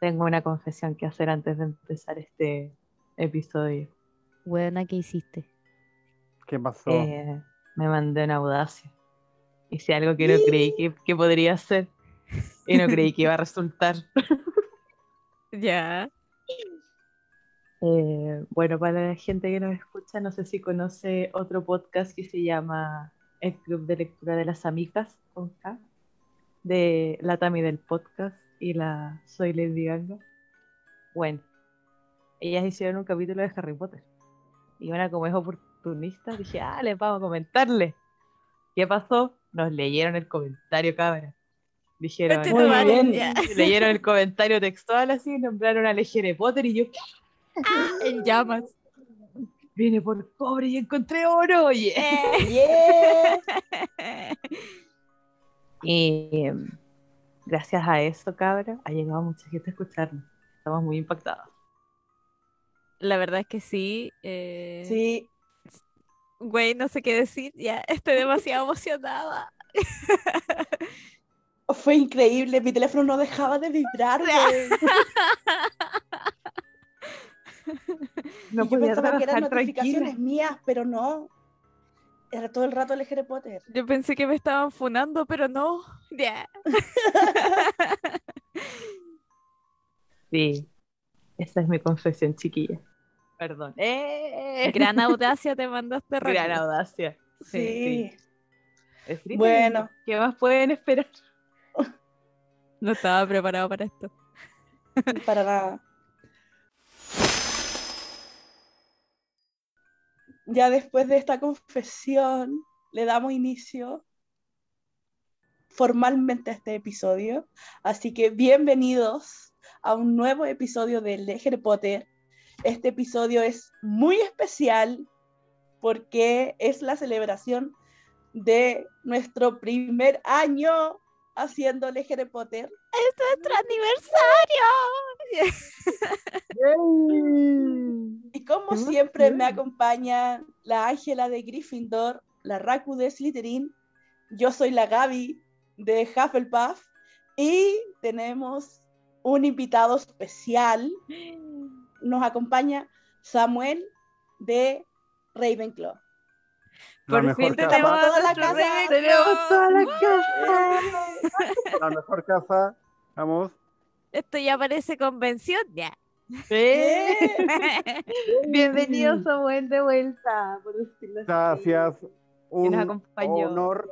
tengo una confesión que hacer antes de empezar este episodio. Buena, ¿qué hiciste? ¿Qué pasó? Eh, me mandé una audacia. Hice algo que no creí que, que podría hacer y no creí que iba a resultar. Ya. Eh, bueno, para la gente que nos escucha, no sé si conoce otro podcast que se llama El Club de Lectura de las Amigas, con K, de la Tami del podcast y la Soy Lady Ganga. Bueno, ellas hicieron un capítulo de Harry Potter. Y bueno, como es oportunista, dije, ah, les vamos a comentarle. ¿Qué pasó? Nos leyeron el comentario, cabra. Dijeron, Conche Muy bien. leyeron el comentario textual así, nombraron a Harry Potter y yo. En llamas. Vine por cobre y encontré oro, oye. Eh. Yeah. Y em, gracias a eso, cabra, ha llegado mucha gente a escucharnos. Estamos muy impactados. La verdad es que sí. eh, Sí, Güey, no sé qué decir. Ya estoy demasiado emocionada. fue increíble. Mi teléfono no dejaba de vibrar. No yo podía pensaba que eran notificaciones tranquila. mías, pero no. Era todo el rato el Harry Potter. Yo pensé que me estaban funando, pero no. Ya. Sí, esa es mi confesión, chiquilla. Perdón. ¡Eh! Gran audacia te mandaste Gran rápido. audacia. Sí, Bueno. ¿Qué más pueden esperar? No estaba preparado para esto. Para nada. Ya después de esta confesión, le damos inicio formalmente a este episodio. Así que bienvenidos a un nuevo episodio de Harry Potter. Este episodio es muy especial porque es la celebración de nuestro primer año haciendo Harry Potter. ¡Nuestro aniversario! Y como ¡Qué siempre me acompaña la Ángela de Gryffindor, la Raku de Slytherin, yo soy la Gaby de Hufflepuff y tenemos un invitado especial. Nos acompaña Samuel de Ravenclaw. La Por mejor fin tenemos toda la casa. Ravenclaw. Tenemos toda la casa. la mejor casa. Vamos. Esto ya parece convención. Ya. ¡Eh! Bienvenido Samuel de vuelta, por decirlo así. Gracias. Un honor,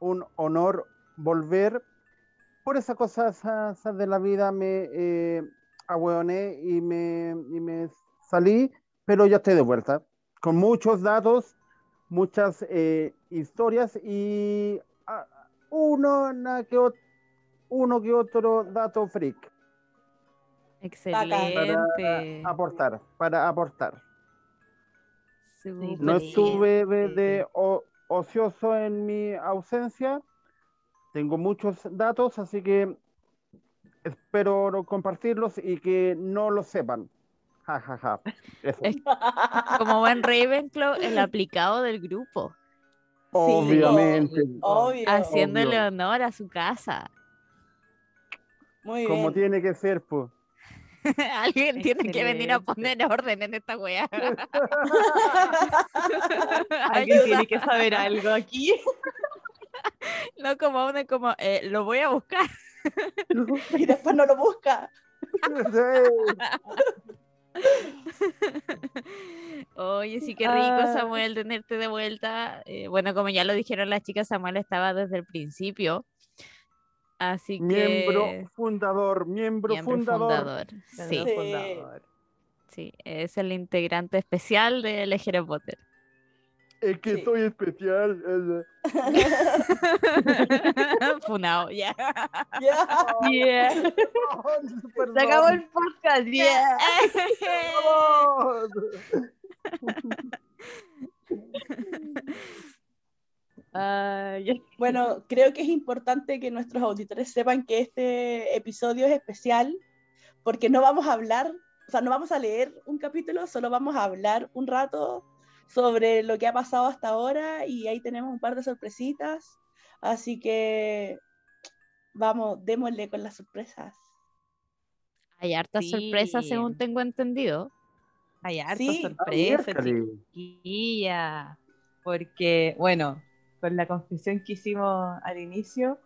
un honor volver. Por esas cosas esas de la vida me eh, ahueoné y me, y me salí, pero ya estoy de vuelta. Con muchos datos, muchas eh, historias y ah, uno, na que ot- uno que otro dato freak. Excelente. aportar, para aportar. No estuve de, de o- ocioso en mi ausencia. Tengo muchos datos, así que espero no compartirlos y que no lo sepan. Ja, ja, ja. Es- Como buen Ravenclaw, el aplicado del grupo, Obviamente. Obvio. haciéndole Obvio. honor a su casa. Muy Como bien. tiene que ser, pues. Alguien tiene que venir a poner orden en esta wea. Alguien tiene que saber algo aquí. No como uno como, eh, lo voy a buscar. y después no lo busca. Oye, sí que rico, Ah. Samuel, tenerte de vuelta. Eh, bueno, como ya lo dijeron las chicas, Samuel estaba desde el principio. Así miembro que. fundador, miembro, miembro fundador. fundador. Sí, Sí. fundador. sí, es el integrante especial de Harry Potter. Es que Sí. soy especial. Funao, ya. Ya. Yeah. Perdón. Se acabó el podcast, yeah. Ay, Bueno, creo que es importante que nuestros auditores sepan que este episodio es especial porque no vamos a hablar, o sea, no vamos a leer un capítulo, solo vamos a hablar un rato sobre lo que ha pasado hasta ahora y ahí tenemos un par de sorpresitas. Así que vamos, démosle con las sorpresas. Hay hartas sorpresas Sí. según tengo entendido. Hay harta Sí. Ah, sorpresa, miércoles. chiquilla. Porque, bueno, con la confesión que hicimos al inicio,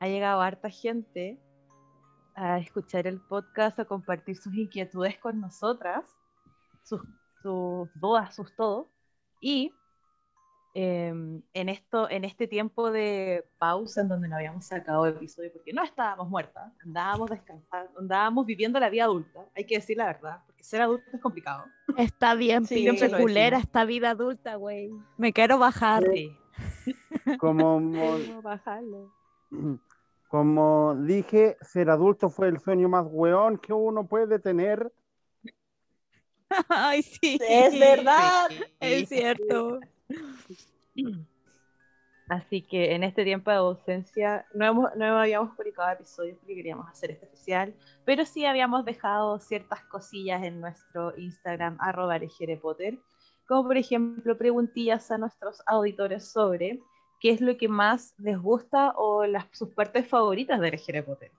ha llegado harta gente a escuchar el podcast, a compartir sus inquietudes con nosotras, sus, sus dudas, sus todo. Y em, en, esto, en este tiempo de pausa en donde no habíamos sacado episodio porque no estábamos muertas, andábamos descansando, andábamos viviendo la vida adulta, hay que decir la verdad, porque ser adulto es complicado. Está bien, Sí, siempre culera esta vida adulta, güey. Me quiero bajar. Sí. Como, como dije, ser adulto fue el sueño más weón que uno puede tener. Ay, sí. Es verdad. Es cierto. Así que en este tiempo de ausencia no, hemos- no habíamos publicado episodios porque queríamos hacer este especial, pero sí habíamos dejado ciertas cosillas en nuestro Instagram, arroba Potter, como por ejemplo preguntillas a nuestros auditores sobre qué es lo que más les gusta o las, sus partes favoritas de Harry Potter.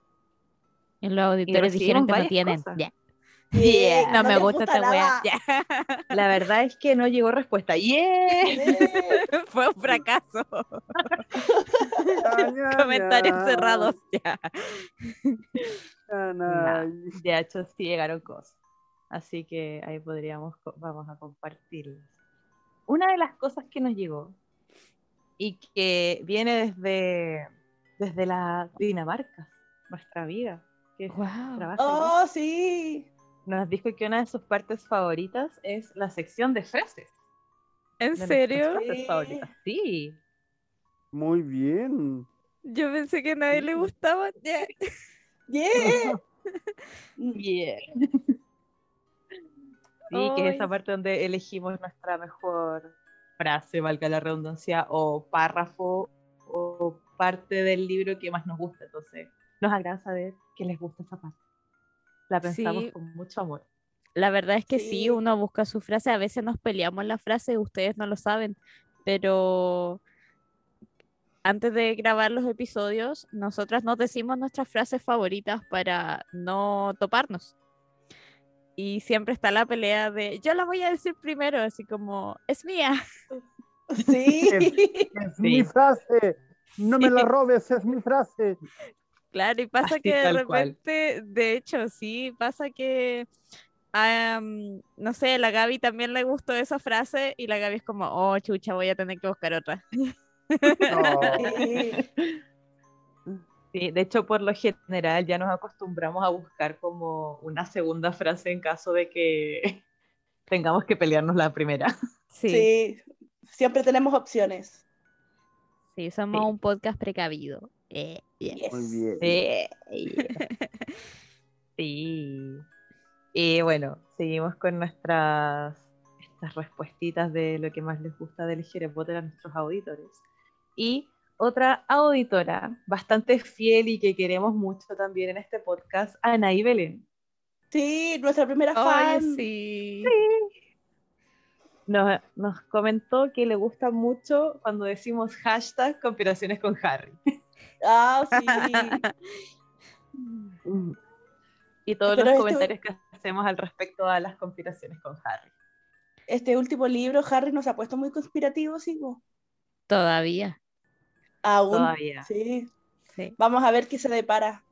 Y los auditores dijeron que no tienen. Ya. Yeah, No, me gusta esta wea. La verdad es que no llegó respuesta. ¡Yeah! Yeah. Fue un fracaso. Comentarios ya. cerrados. Ya. Ya, Nah, na. de hecho, sí llegaron cosas. Así que ahí podríamos, vamos a compartirlas. Una de las cosas que nos llegó y que viene desde, desde la Dinamarca, nuestra amiga, que trabaja allá, Oh, sí. nos dijo que una de sus partes favoritas es la sección de frases. ¿En de serio? Sí. favoritas. Sí. Muy bien. Yo pensé que a nadie le gustaba. Ya. Yeah. Yeah. Sí, que es esa parte donde elegimos nuestra mejor frase, valga la redundancia, o párrafo, o parte del libro que más nos gusta. Entonces, nos agrada saber que les gusta esa parte. La pensamos Sí. con mucho amor. La verdad es que sí. Sí. uno busca su frase. A veces nos peleamos la frase, ustedes no lo saben, pero antes de grabar los episodios, nosotras nos decimos nuestras frases favoritas para no toparnos. Y siempre está la pelea de yo la voy a decir primero, así como es mía. Sí. Es mi frase. No me la robes, es mi frase. Claro, y pasa Así, que de cual. repente, de hecho, sí, pasa que, no sé, a la Gaby también le gustó esa frase y la Gaby es como, oh, chucha, voy a tener que buscar otra. No. Sí. Sí, de hecho, por lo general ya nos acostumbramos a buscar como una segunda frase en caso de que tengamos que pelearnos la primera. Sí, sí, Sí. Siempre tenemos opciones. somos Sí. un podcast precavido. Eh, yeah. Yes. Muy bien. Sí. Sí. Y bueno, seguimos con nuestras estas respuestitas de lo que más les gusta del Harry Potter a nuestros auditores. Y otra auditora bastante fiel y que queremos mucho también en este podcast, Anaí Belén. Sí, nuestra primera fan. sí. Nos, nos comentó que le gusta mucho cuando decimos hashtag conspiraciones con Harry. Ah, sí. Y todos Pero los esto- comentarios que hacemos al respecto a las conspiraciones con Harry. Este último libro, Harry nos ha puesto muy conspirativo, sí. Todavía. Aún. Todavía. Sí. Sí. Vamos a ver qué se depara.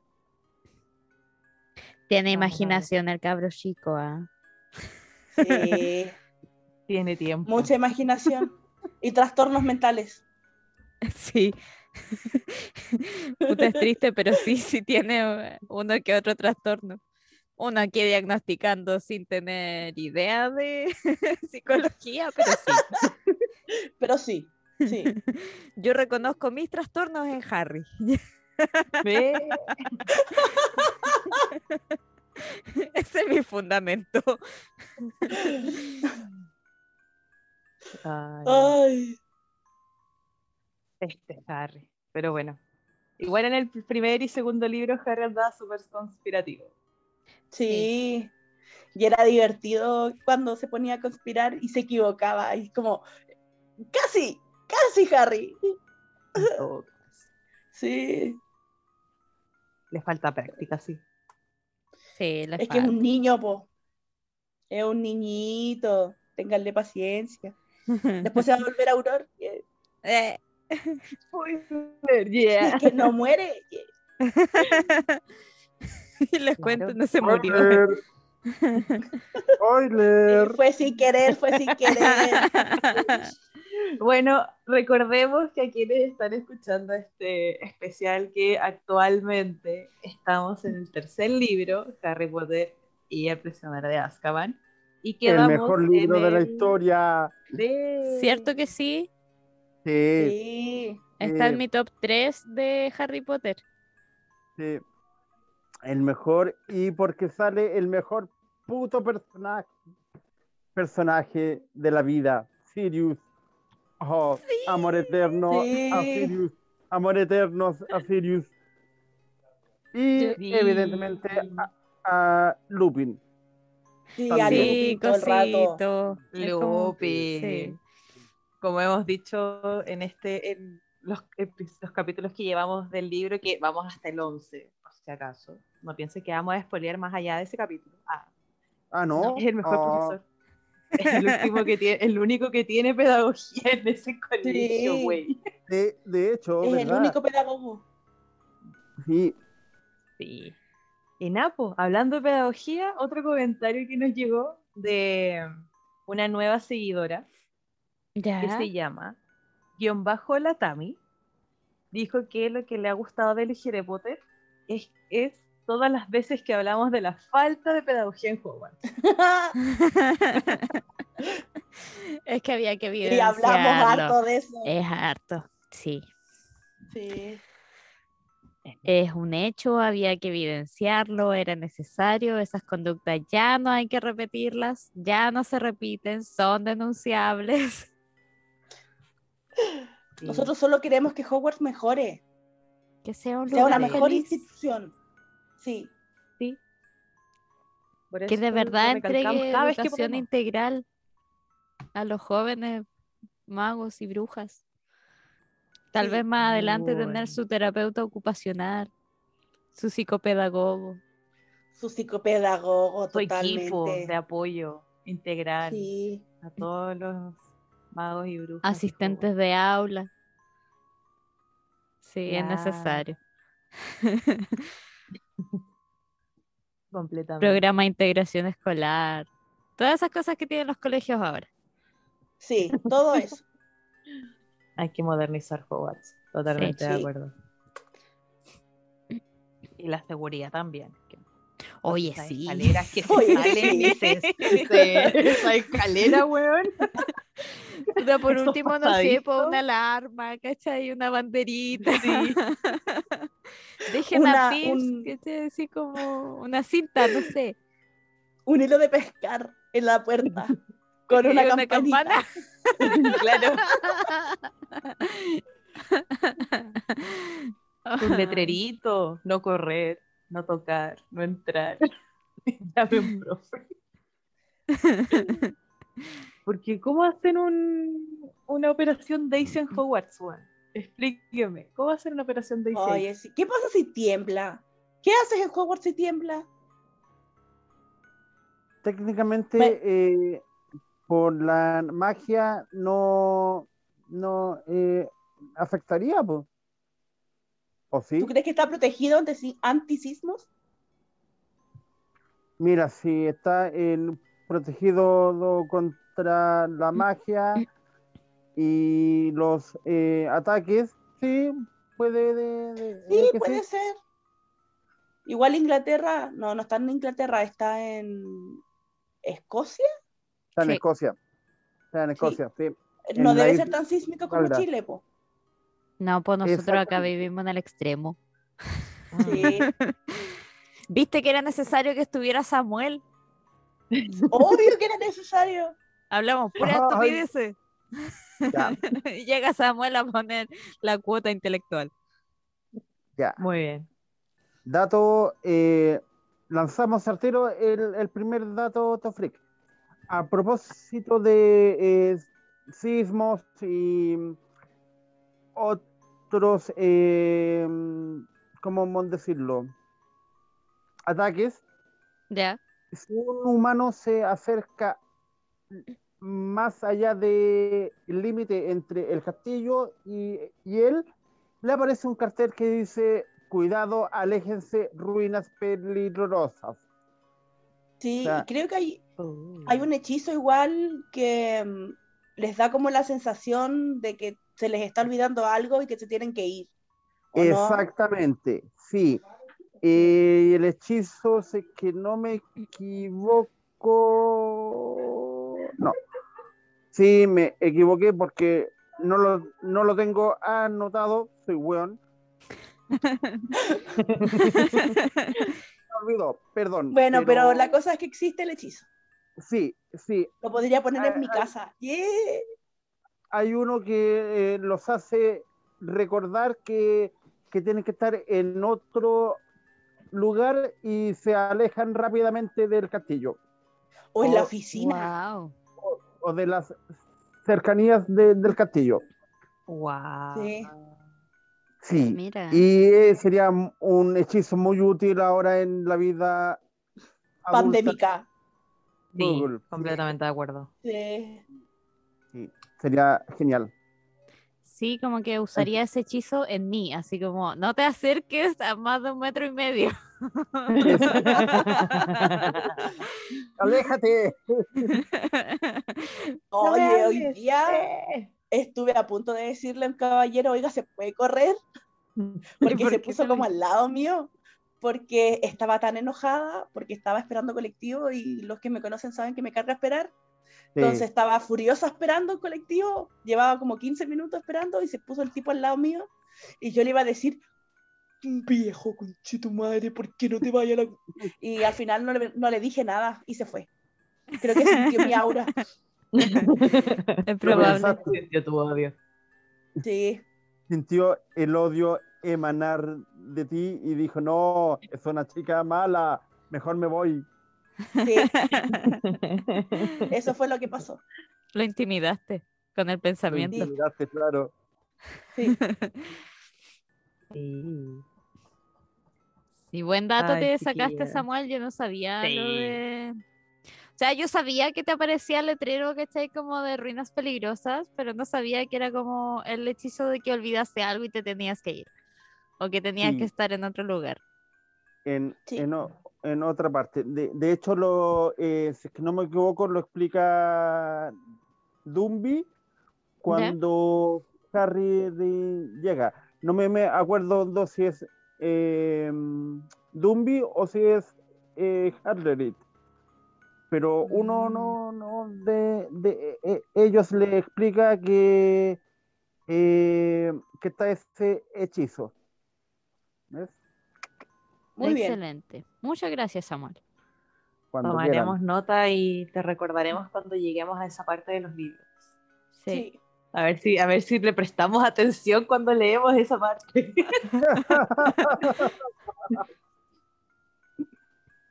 Tiene imaginación el cabro chico, ¿ah? Sí. Tiene tiempo. Mucha imaginación. Y trastornos mentales. Sí. Puta, es triste, pero sí, sí tiene eh, uno que otro trastorno. Uno aquí diagnosticando sin tener idea de psicología, pero sí. Pero sí. Sí. Yo reconozco mis trastornos en Harry. Ve. Ese es mi fundamento. Ay, Ay. este Harry. Pero bueno. Igual en el primer y segundo libro Harry andaba súper conspirativo. Sí. Y era divertido cuando se ponía a conspirar y se equivocaba. Y como, casi, casi, Harry. Sí. Le falta práctica, sí. Sí, le Es que es un niño, po. Es un niñito. Ténganle paciencia. Después se va a volver a Auror. Eh, Spoiler, y yeah. es que no muere. y- y les cuento, no se murió. Spoiler. Spoiler. Fue sin querer, fue sin querer. Bueno, recordemos que a quienes están escuchando este especial que actualmente estamos en el tercer libro, Harry Potter y el prisionero de Azkaban. Y El quedamos mejor libro en de la el historia. de- ¿Cierto que sí? Sí, Sí. Está en mi top 3 de Harry Potter. sí. El mejor y porque sale el mejor puto personaje personaje de la vida, Sirius. Oh, amor eterno Sí. a Sirius. Amor eterno a Sirius. Y Sí. evidentemente a, a Lupin. Sí, a Lupin cosito. Lupin. sí. Como hemos dicho en este en los, los capítulos que llevamos del libro, que vamos hasta el 11, por si acaso. No piense que vamos a spoilear más allá de ese capítulo. Ah, Ah, no. es el mejor Oh, profesor. Es el, último que tiene, el único que tiene pedagogía en ese colegio, Sí. güey. De, de hecho, Es el único pedagogo. Sí, Sí. Y Napo, hablando de pedagogía, otro comentario que nos llegó de una nueva seguidora que se llama guion bajo la Tami, dijo que lo que le ha gustado del Harry Potter es, es todas las veces que hablamos de la falta de pedagogía en Hogwarts. es que había que y evidenciarlo. hablamos harto de eso. Es harto, sí. Sí. Es un hecho, había que evidenciarlo, era necesario, esas conductas ya no hay que repetirlas, ya no se repiten, son denunciables. Nosotros solo queremos que Hogwarts mejore, Que sea un sea una lugar mejor feliz, institución. Sí, Por que de verdad entregue cada vez que educación integral a los jóvenes magos y brujas. Tal Sí. vez más adelante tener su terapeuta ocupacional, su psicopedagogo. su psicopedagogo Su equipo totalmente. de apoyo integral Sí, a todos los magos y brujas. asistentes de aula. Sí, es necesario. Completamente. Programa de integración escolar. Todas esas cosas que tienen los colegios ahora. sí, todo eso. Hay que modernizar Hogwarts. Totalmente de Sí. acuerdo. Y la seguridad también. Oye, sí. escaleras que se Oye, salen y se, se- esa escalera, weón. Puta, por último, no sé, por una alarma, ¿cachai? Una banderita. Sí. Dejen Una- a un- ¿cachai? Así como una cinta, no sé. Un hilo de pescar en la puerta con una, campana. claro. Un letrerito. No correr, no tocar, no entrar. Llame un profe. Porque ¿cómo hacen un, una operación Daisy en Hogwarts? Explíqueme. ¿Cómo hacen una operación Daisy? ahí? Oye. ¿qué pasa si tiembla? ¿Qué haces en Hogwarts si tiembla? técnicamente Me- eh, por la magia no, no eh, afectaría, pues. ¿O sí? ¿Tú crees que está protegido ante si- antisismos? Mira, si está protegido do- contra la magia y los eh, ataques, sí, puede. de- de- Sí, de puede ser. Igual Inglaterra, no, no está en Inglaterra, está en Escocia. Está en Sí. Escocia. Está en Escocia, sí. No En debe isla- ser tan sísmico como. Chile, po. No, pues nosotros acá vivimos en el extremo. Sí. ¿Viste que era necesario que estuviera Samuel? Obvio que era necesario. Hablamos pura Ay. estupideces. Ya, Llega Samuel a poner la cuota intelectual. ya. Muy bien. Dato, eh, lanzamos certero el, el primer dato, Tofric. A propósito de eh, sismos y otros, eh, ¿cómo decirlo? Ataques, Ya. si un humano se acerca más allá del límite entre el castillo y, y él, le aparece un cartel que dice, cuidado, aléjense, ruinas peligrosas. Sí, O sea- y creo que hay, Oh. hay un hechizo igual que mm, les da como la sensación de que se les está olvidando algo y que se tienen que ir. Exactamente, sí. Eh, el hechizo, es que no me equivoco, no. Sí, me equivoqué porque no lo, no lo tengo anotado, soy weón. Me olvidó, perdón. Bueno, pero... la cosa es que existe el hechizo. Sí, sí, Lo podría poner en mi Ah, ah. casa. ¡Yeah! hay uno que eh, los hace recordar que, que tienen que estar en otro lugar y se alejan rápidamente del castillo O en la Oh, oficina. Wow. O de las cercanías de- del castillo. Wow. Sí. Sí, Mira. y eh, sería un hechizo muy útil ahora en la vida adulta. Pandémica. Sí, Google. completamente de acuerdo. Sí. Sí, sería genial. Sí, como que usaría ese hechizo en mí, así como, no te acerques a más de un metro y medio. ¡Aléjate! Oye, hoy día Eh. estuve a punto de decirle a un caballero, oiga, ¿se puede correr? Porque por se puso como al lado mío, porque estaba tan enojada, porque estaba esperando colectivo y los que me conocen saben que me carga esperar. Sí. Entonces estaba furiosa esperando el colectivo, llevaba como 15 minutos esperando y se puso el tipo al lado mío y yo le iba a decir, viejo conche tu madre, ¿por qué no te vayas a la... Y al final no le, no le dije nada y se fue. Creo que sintió mi aura. Es probable. Sintió tu odio. Sí, sintió el odio emanar de ti y dijo, no, es una chica mala, mejor me voy. sí, eso fue lo que pasó. Lo intimidaste con el pensamiento. Sí. Miraste, claro. Sí. Sí. Y buen dato Ay, te sacaste, chiquilla. Samuel. Yo no sabía lo de. O sea, yo sabía que te aparecía el letrero, ¿cachai? Como de ruinas peligrosas, pero no sabía que era como el hechizo de que olvidaste algo y te tenías que ir. O que tenías Sí. que estar en otro lugar. En, Sí. en, en otra parte. De, de hecho, lo, eh, si es que no me equivoco, lo explica Dumbi cuando Harry de- llega. No me, me acuerdo no si es eh, Dumbi o si es eh, Hagrid. Pero uno Mm. no, no de, de- eh, ellos le explica que, eh, que está ese hechizo. ¿Ves? Muy bien. Excelente. Muchas gracias, Samuel. Cuando Tomaremos quieran. nota y te recordaremos cuando lleguemos a esa parte de los libros. Sí. Sí. A ver si, a ver si le prestamos atención cuando leemos esa parte.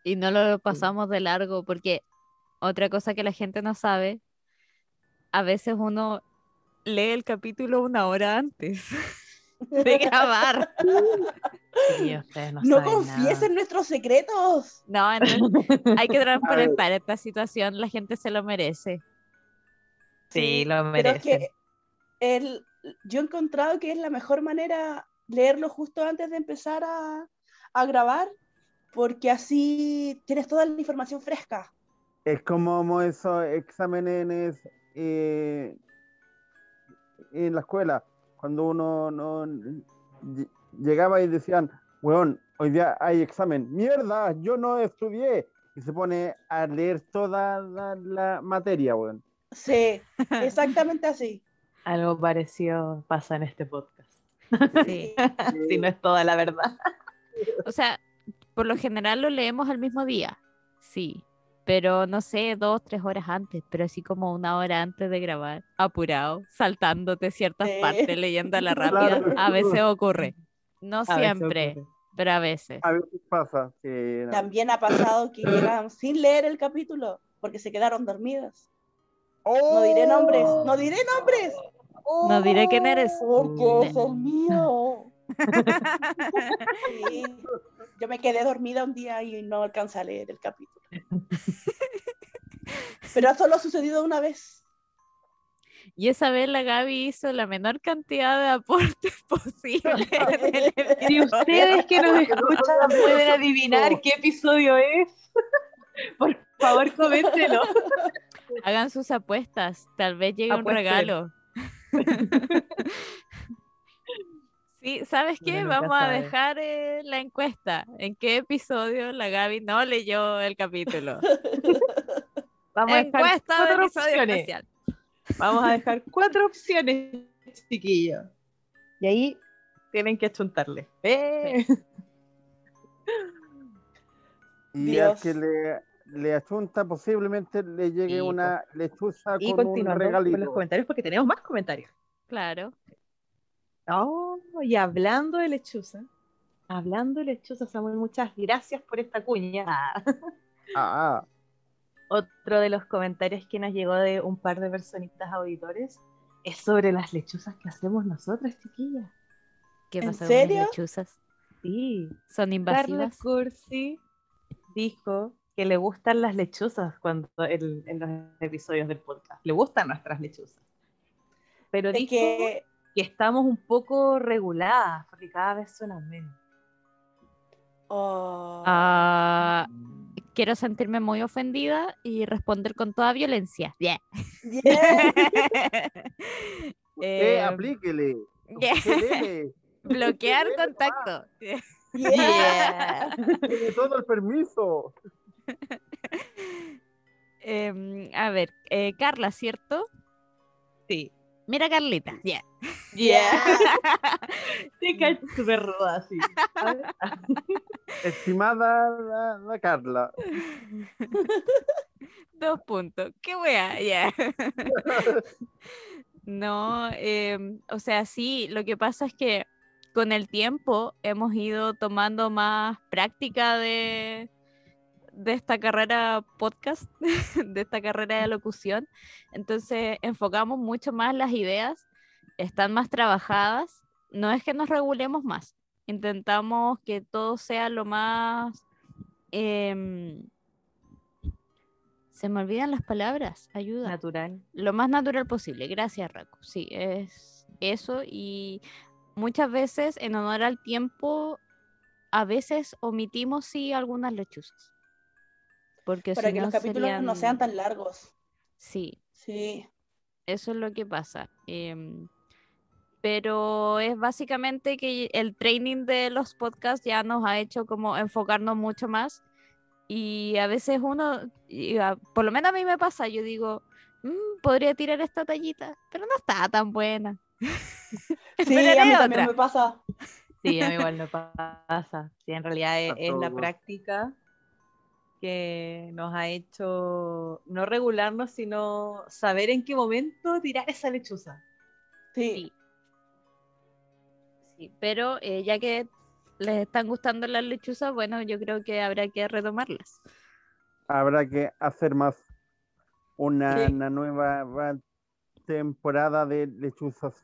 Y no lo pasamos de largo porque otra cosa que la gente no sabe, a veces uno lee el capítulo una hora antes de grabar. Sí, ustedes no, No confiesen nuestros secretos. No, hay que transparentar esta situación, la gente se lo merece. Sí, lo Pero es merecen. que el, yo he encontrado que es la mejor manera leerlo justo antes de empezar a, a grabar, porque así tienes toda la información fresca. Es como esos exámenes eh, en la escuela, cuando uno no ll- llegaba y decían, weón, hoy día hay examen, mierda, yo no estudié, y se pone a leer toda la, la materia, weón. Sí, exactamente así. Algo parecido pasa en este podcast. Sí. Si no es toda la verdad. O sea, por lo general lo leemos al mismo día, sí, pero no sé, dos, tres horas antes, pero así como una hora antes de grabar, apurado, saltándote ciertas Sí. partes, leyéndola rápida, Claro. a veces ocurre. No A veces siempre, ocurre. pero a veces. A veces pasa. sí, no. También ha pasado que llegan sin leer el capítulo porque se quedaron dormidas. No diré nombres, no diré nombres, No diré quién eres. porque es el mío. Sí. Yo me quedé dormida un día y no alcancé a leer el capítulo. Pero solo ha sucedido una vez. Y esa vez la Gaby hizo la menor cantidad de aportes posible. Si ustedes que nos escuchan pueden adivinar qué episodio es, por favor, coméntenlo. Hagan sus apuestas. Tal vez llegue un regalo. Sí, ¿sabes qué? Vamos a dejar eh, la encuesta. ¿En qué episodio la Gaby no leyó el capítulo? Vamos a dejar Encuesta de cuatro episodio opciones. especial. Vamos a dejar cuatro opciones, chiquillos. Y ahí tienen que achuntarle. ¡Eh! Y al Dios. que le, le achunta posiblemente le llegue una lechuza Y con un continuando con regalito. los comentarios, porque tenemos más comentarios. Claro. Oh, y hablando de lechuza, hablando de lechuza, Samuel, muchas gracias por esta cuña. Ah. Otro de los comentarios que nos llegó de un par de personitas auditores es sobre las lechuzas que hacemos nosotras, chiquillas. ¿Qué ¿En pasa con serio? las lechuzas? Sí, ¿Son Carla invasivas? Cursi dijo que le gustan las lechuzas cuando el- en los episodios del podcast. Le gustan nuestras lechuzas. Pero Es dijo que... que estamos un poco reguladas porque cada vez suenan menos. oh, Ah, quiero sentirme muy ofendida y responder con toda violencia. Yeah. yeah. Eh, aplíquele. yeah. Bloquear contacto. Yeah. Tiene todo el permiso. Em, a ver, eh, Carla, ¿cierto? Sí. Mira, Carlita. Yeah. Yeah. Te cae súper ruda así. ¿sabes? Estimada la, la Carla. Dos puntos. ¿Qué wea? Ya. No, em, o sea, sí, lo que pasa es que con el tiempo hemos ido tomando más práctica de, de esta carrera podcast, de esta carrera de locución. Entonces enfocamos mucho más las ideas, están más trabajadas. No es que nos regulemos más, intentamos que todo sea lo más... em, se me olvidan las palabras, ayuda Natural. lo más natural posible. Gracias, Raco. Sí, es eso. Y muchas veces, en honor al tiempo, a veces omitimos sí algunas lechuzas. Porque Para si que no los capítulos no serían- sean tan largos. Sí, Sí. eso es lo que pasa. Em, pero es básicamente que el training de los podcasts ya nos ha hecho como enfocarnos mucho más. Y a veces uno, a- por lo menos a mí me pasa, yo digo, "Mm, podría tirar esta tallita, pero no está tan buena. Sí, a mí otra. también me pasa. Sí, a mí igual me pasa. Sí, en realidad es, es la práctica que nos ha hecho no regularnos, sino saber en qué momento tirar esa lechuza. Sí. Sí, pero eh, ya que les están gustando las lechuzas, bueno, yo creo que habrá que retomarlas. Habrá que hacer más una, Sí. una nueva va- temporada de lechuzas.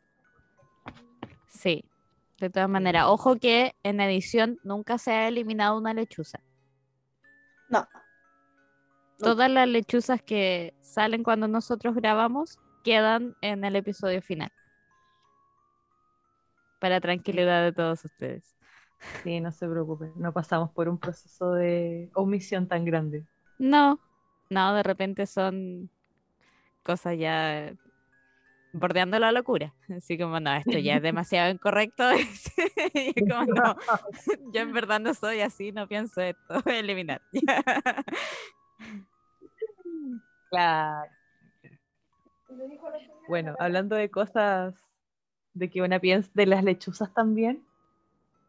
Sí, de todas maneras. Ojo que en edición nunca se ha eliminado una lechuza. No. Todas las lechuzas que salen cuando nosotros grabamos quedan en el episodio final. Para tranquilidad de todos ustedes. Sí, no se preocupe, no pasamos por un proceso de omisión tan grande. No, no, de repente son cosas ya bordeando la locura. Así como, no, esto ya es demasiado incorrecto. Y como, no, yo en verdad no soy así, no pienso esto, voy a eliminar. Claro. Bueno, hablando de cosas de que una piensa de las lechuzas también,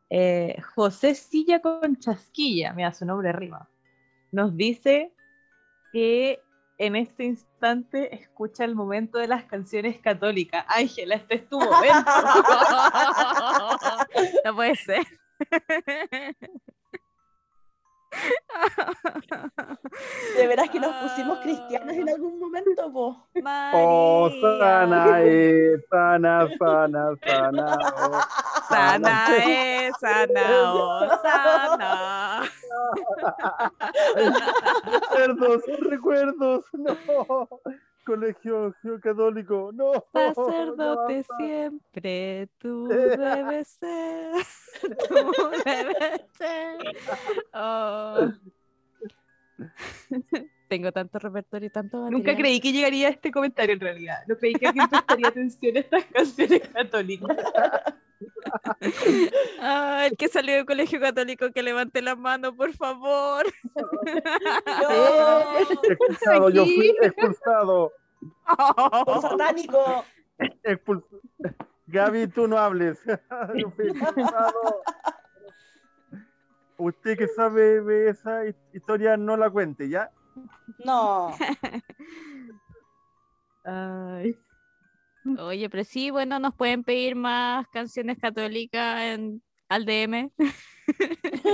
eh, José Silla con Chasquilla, mira su nombre rima, nos dice que en este instante escucha el momento de las canciones católicas. Ángela, este es tu momento. No puede ser. De veras que nos pusimos cristianos en algún momento, po. Oh, sana, eh, sana, sana, sana. oh. Sana es, sana, oh, sana. Recuerdos, recuerdos, no. Colegio, católico, no. Sacerdote no, siempre, tú debes ser. Tú debes ser. Oh. Tengo tanto repertorio y tanto Nunca material. creí que llegaría a este comentario en realidad. No creí que alguien prestaría atención a estas canciones católicas. Ah, el que salió del colegio católico que levante la mano, por favor. No, Expulsado, yo fui expulsado. por satánico. Expuls- Gaby, tú no hables. Yo fui expulsado. Usted que sabe de esa his- historia, no la cuente, ¿ya? No. Ay, Oye, pero sí, bueno, nos pueden pedir más canciones católicas en, al DM.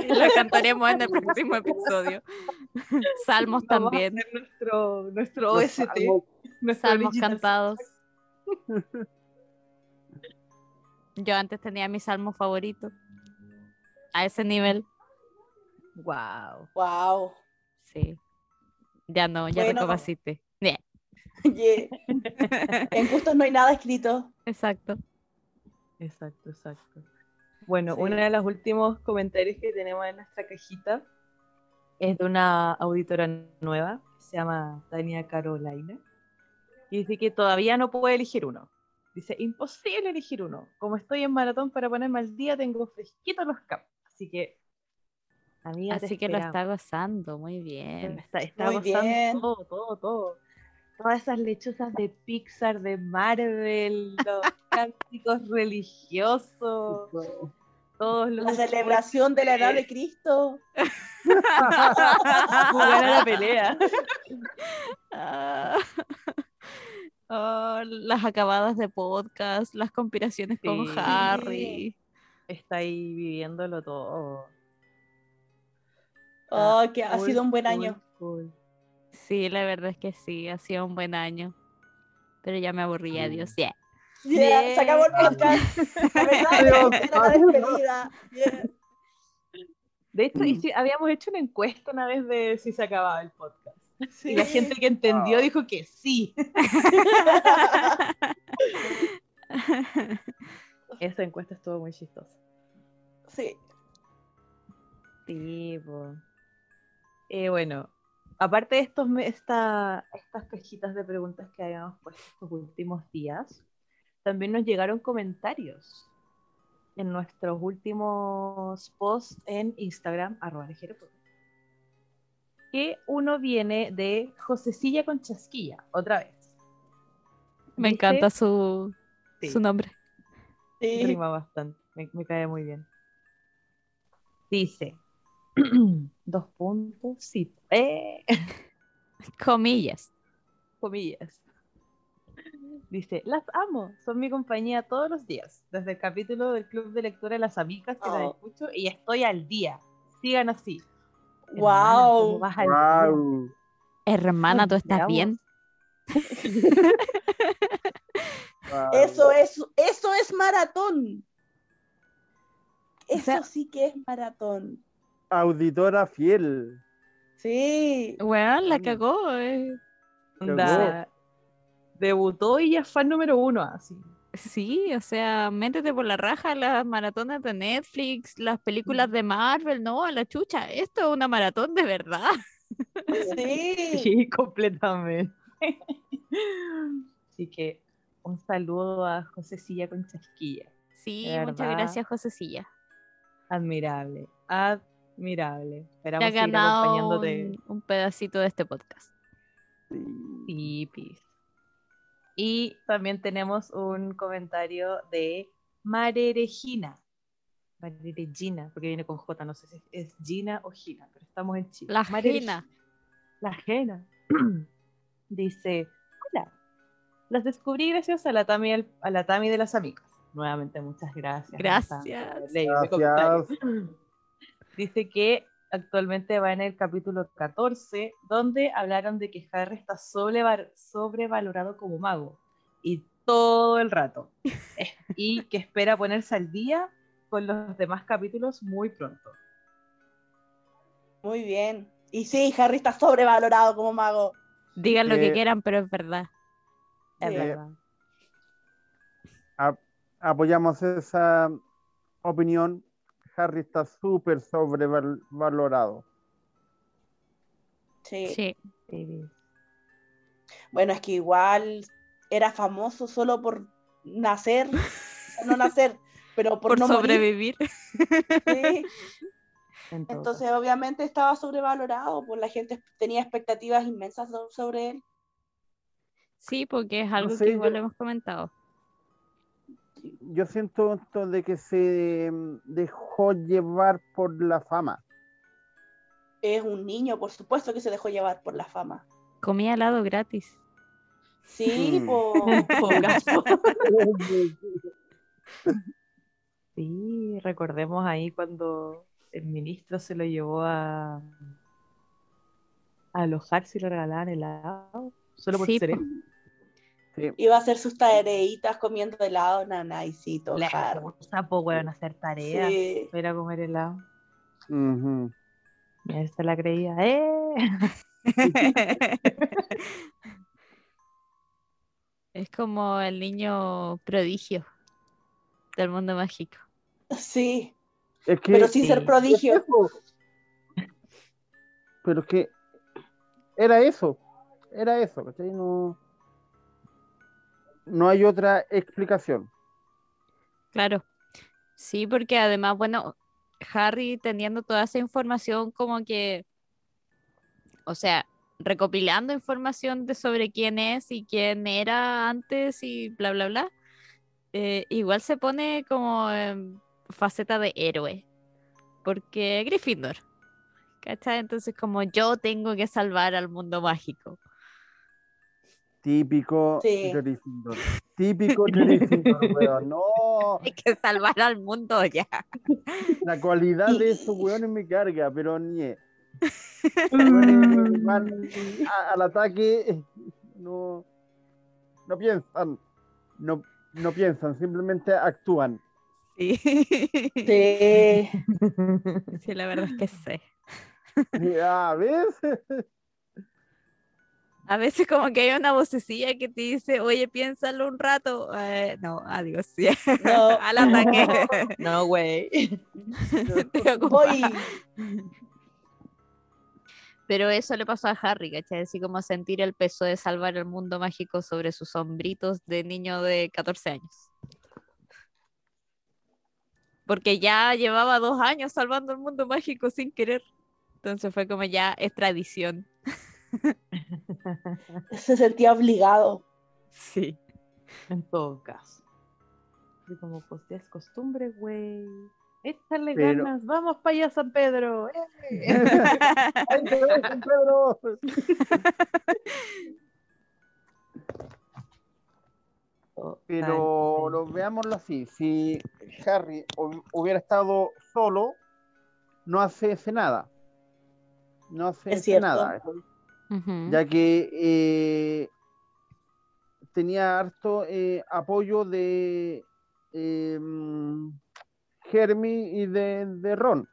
Las cantaremos en el próximo episodio. Salmos vamos a también, hacer nuestro, nuestro OST. salmos. nuestro salmos cantados. Yo antes tenía mi salmo favorito. A ese nivel, Wow. Wow. sí. Ya no, ya Bueno. recapacité. Yeah, Yeah. En gustos no hay nada escrito. exacto. Exacto, exacto. Bueno, Sí. uno de los últimos comentarios que tenemos en nuestra cajita es de una auditora nueva, que se llama Tania Carolina, y dice que todavía no puede elegir uno. Dice, imposible elegir uno. Como estoy en maratón para ponerme al día, tengo fresquitos los campos. Así que, amiga, Así que lo está gozando, muy bien. Está, está Muy gozando bien. todo, todo, todo. Todas esas lechuzas de Pixar, de Marvel, los cánticos religiosos, todos los La celebración de la edad de Cristo. jugar a la pelea. Ah. Oh, las acabadas de podcast, las conspiraciones con. Harry. Está ahí viviéndolo todo. Oh, que ha sido un buen año. Sí, la verdad es que sí, ha sido un buen año. Pero ya me aburrí, adiós. Yeah. Yeah, se acabó el podcast. La verdad, Adiós. era la despedida. Yeah. De hecho, y Mm. sí, habíamos hecho una encuesta una vez de si se acababa el podcast. Sí. Y la gente que entendió dijo que sí. Esa encuesta estuvo muy chistosa. Sí. Sí, po. Eh, bueno, aparte de estos, esta, estas cajitas de preguntas que habíamos puesto estos últimos días, también nos llegaron comentarios en nuestros últimos posts en Instagram, arroba. Que uno viene de Josecilla con Chasquilla, otra vez. Me Dice- encanta su, Sí. su nombre. Sí. Rima bastante, me, me cae muy bien. Dice, dos puntos, sí, eh, Comillas. comillas. Dice, las amo, son mi compañía todos los días, desde el capítulo del Club de Lectura de las Amigas que la Oh. escucho y estoy al día. Sigan así. Hermana, Wow. ¿cómo vas al día? Wow. Hermana, ¿tú estás bien? wow. Eso es, eso es maratón. Eso sea- sí que es maratón. Auditora fiel. Sí. Bueno, la Mm. cagó. eh. Onda, debutó y ya es fan número uno, así. Sí, o sea, métete por la raja las maratones de Netflix, las películas de Marvel, no, a la chucha. Esto es una maratón de verdad. Sí. Sí, completamente. Así que un saludo a Josecilla con Chasquilla. Sí, muchas gracias, Josecilla. Admirable, admirable. Esperamos seguir acompañándote. un, un pedacito de este podcast. Sí, pis. Y también tenemos un comentario de Mareregina. Mareregina, porque viene con J, no sé si es Gina o Gina, pero estamos en Chile. La Gina. La Gena. Dice, hola, las descubrí gracias a la Tami, a la Tami de las amigas. Nuevamente, muchas gracias. Gracias. Gracias. Dice que actualmente va en el capítulo 14, donde hablaron de que Harry está sobreval- sobrevalorado como mago. Y todo el rato. Eh, y que espera ponerse al día con los demás capítulos muy pronto. Muy bien. Y sí, Harry está sobrevalorado como mago. Digan lo que Eh, quieran, pero es verdad. Es Sí. verdad. Apoyamos esa opinión. Harry está súper sobrevalorado. Sí. Sí. Sí. Bueno, es que igual era famoso solo por nacer, no nacer, pero por, Por, no morir. sobrevivir. sí. Entonces, obviamente estaba sobrevalorado, pues la gente tenía expectativas inmensas so- sobre él. Sí, porque es algo sé, que igual yo- hemos comentado. Yo siento esto de que se mm, dejó llevar por la fama. Es un niño, por supuesto que se dejó llevar por la fama. Comía helado gratis. Sí, Mm. po. En todo caso. Sí, recordemos ahí cuando el ministro se lo llevó a, a alojar si le regalaban helado, solo por Sí, ser po. él. Sí. Iba a hacer sus tareitas comiendo helado, nanaicito, Le Harry. gusta, pues, weón, hacer tareas, Sí. ir a comer helado. Y él se la creía, ¡eh! es como el niño prodigio del mundo mágico. Sí, Es que pero sin ser sí. prodigio. eso. Pero es que era eso, era eso, ¿cachai? No, no hay otra explicación. Claro. Sí, porque además, bueno, Harry teniendo toda esa información como que, o sea, recopilando información de sobre quién es y quién era antes y bla, bla, bla, eh, igual se pone como faceta de héroe, porque Gryffindor, ¿cachai? Entonces como yo tengo que salvar al mundo mágico. Típico Sí. Gryffindor. Típico Gryffindor, weón. No, Hay que salvar al mundo ya. la cualidad de esos weones me carga, pero ni van al ataque, no, no piensan, no, no piensan, simplemente actúan. Sí. Sí. Sí, la verdad es que sé. Y, A veces, A veces como que hay una vocecilla que te dice, oye, piénsalo un rato. Eh, no, adiós. No. Al ataque. No, güey. Voy. Pero eso le pasó a Harry, ¿cachai? Así como sentir el peso de salvar el mundo mágico sobre sus hombritos de niño de 14 años. Porque ya llevaba dos años salvando el mundo mágico sin querer. Entonces fue como ya es tradición. Se sentía obligado. Sí. En todo caso. Y como pues ya es costumbre, güey. Échale Pero- ganas, vamos para allá San Pedro. ¡eh! ¡Ay, te ves, San Pedro! Pero lo, veámoslo así, si Harry hu- hubiera estado solo, no hace ese nada. No hace Es ya que eh, tenía harto eh, apoyo de eh, mm, Hermi y de, de Ron,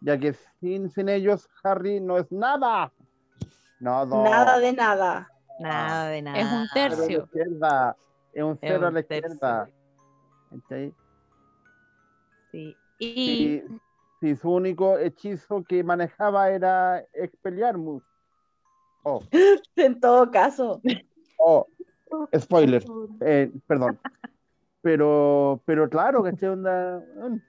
ya que sin, sin ellos Harry no es nada. Nada. Nada de nada. Nada de nada. Es un a la tercio. izquierda, Es un Es cero a un la tercio. izquierda. Sí. Y Y si su único hechizo que manejaba era Expelliarmus. Oh, En todo caso. oh, spoiler. Eh, perdón. Pero, pero claro, ¿cachai? Onda. mm.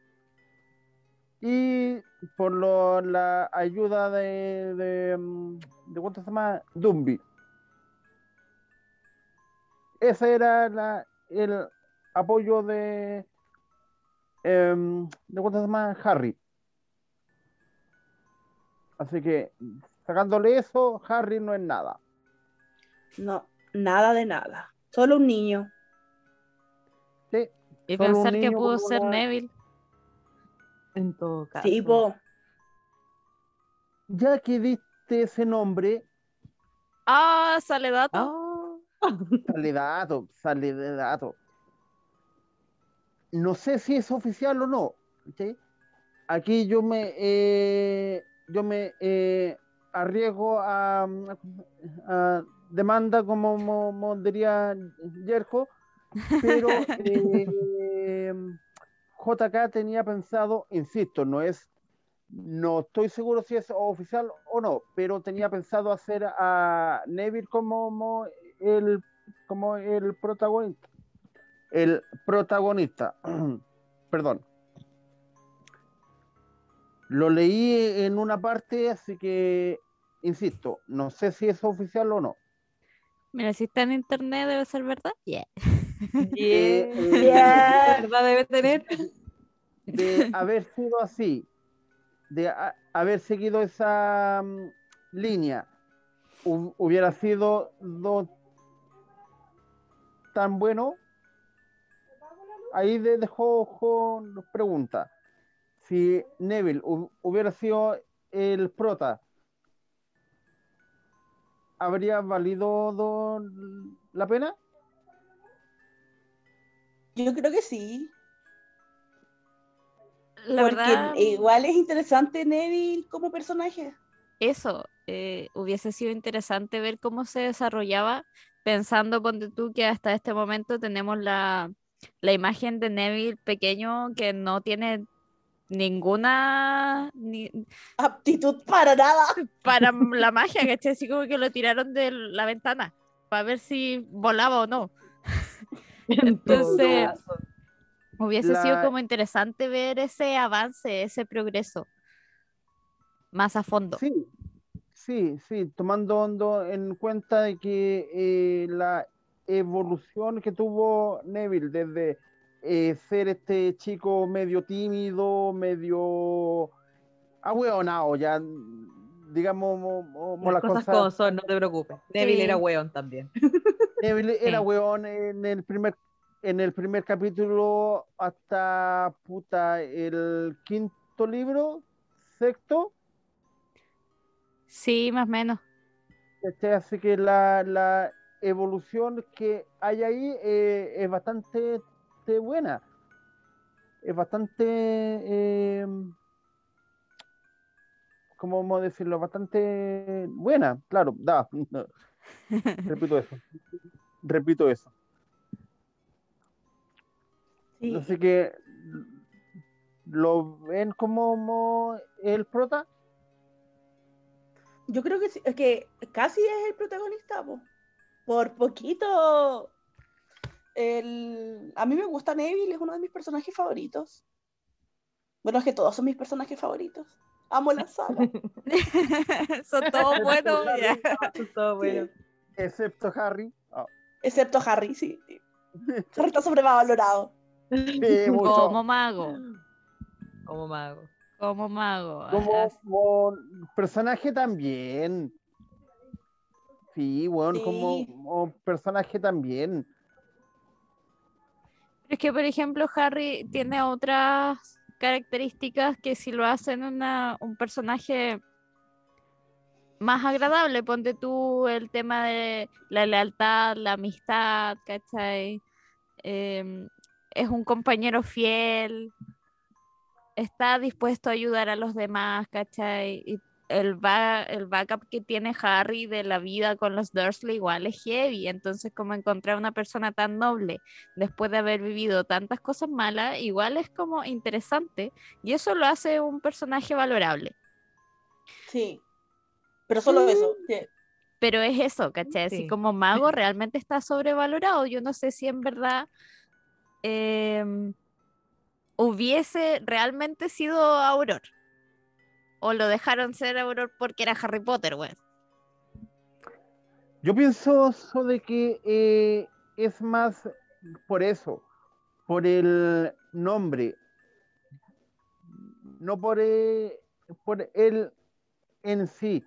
Y por lo, la ayuda de, de, mm, de ¿cuánto se llama? Dumbi. Ese era la, el apoyo de, em, de ¿cuánto se llama? Harry. Así que, sacándole eso, Harry no es nada. No, nada de nada. Solo un niño. Sí, Y pensar que pudo ser una- Neville. En todo caso. Sí, po. ya que diste ese nombre, Ah, sale dato. Ah. sale dato, sale de dato. No sé si es oficial o no. ¿sí? Aquí yo me, eh, yo me eh, arriesgo a, a demanda, como, mo- mo diría Yerko, pero eh, JK tenía pensado, insisto, no es, no estoy seguro si es oficial o no, pero tenía pensado hacer a Neville como, mo- el, como el protagonista. El protagonista, perdón. Lo leí en una parte, así que, insisto, no sé si es oficial o no. Mira, si está en internet debe ser verdad. Yeah. Eh, eh, Yeah. ¿Verdad debe tener? de haber sido así, de a- haber seguido esa mm, línea, hu- hubiera sido do- tan bueno. Ahí de- dejó dejó pregunta. Si Neville hu- hubiera sido el prota, ¿habría valido do- la pena? Yo creo que sí. La porque verdad, igual es interesante Neville como personaje. eso eh, hubiese sido interesante ver cómo se desarrollaba, pensando, ponte tú, que hasta este momento tenemos la, la imagen de Neville pequeño que no tiene ninguna ni- Aptitud para nada. para la magia, ¿cachai? Así como que lo tiraron de la ventana para ver si volaba o no. Entonces. Hubiese sido como interesante ver ese avance, ese progreso más a fondo. Sí, sí, sí, tomando hondo en cuenta de que eh, la evolución que tuvo Neville desde eh, ser este chico medio tímido, medio ahueonado, ya digamos mo- mo- mo Las las cosas cosas. como son, no te preocupes. Neville Sí. era weón también. Neville era Sí. weón en el primer en el primer capítulo hasta puta el quinto libro, sexto. Sí, más o menos. ¿cachai? Así que la, la evolución que hay ahí eh, es bastante buena. Es bastante, eh, ¿cómo vamos a decirlo? Bastante buena, claro, da. Repito eso. Repito eso. Sí. Así que lo ven como, el prota. Yo creo que, sí, es que casi es el protagonista, po. por poquito. El... A mí me gusta Neville, es uno de mis personajes favoritos. Bueno, es que todos son mis personajes favoritos. Amo la saga. Son todos buenos. ya. Todo bueno. Excepto Harry. Ah, Excepto Harry, sí. Harry está sobrevalorado. sí, mucho. Como mago, Como mago. como mago. como, personaje también. Sí, bueno, Sí. como, como personaje también. Es que, por ejemplo, Harry tiene otras características que si lo hacen una, un personaje más agradable, ponte tú el tema de la lealtad, la amistad, ¿cachai? Em, es un compañero fiel, está dispuesto a ayudar a los demás, ¿cachai? El, ba- el backup que tiene Harry de la vida con los Dursley igual es heavy, entonces como encontrar una persona tan noble después de haber vivido tantas cosas malas, igual es como interesante y eso lo hace un personaje valorable. Sí. Pero solo eso. sí. Pero es eso, ¿cachai? Así como mago realmente está sobrevalorado. Yo no sé si en verdad em, hubiese realmente sido Auror. O lo dejaron ser Auror porque era Harry Potter, güey. Yo pienso de que eh, es más por eso, por el nombre, no por, eh, por él en sí,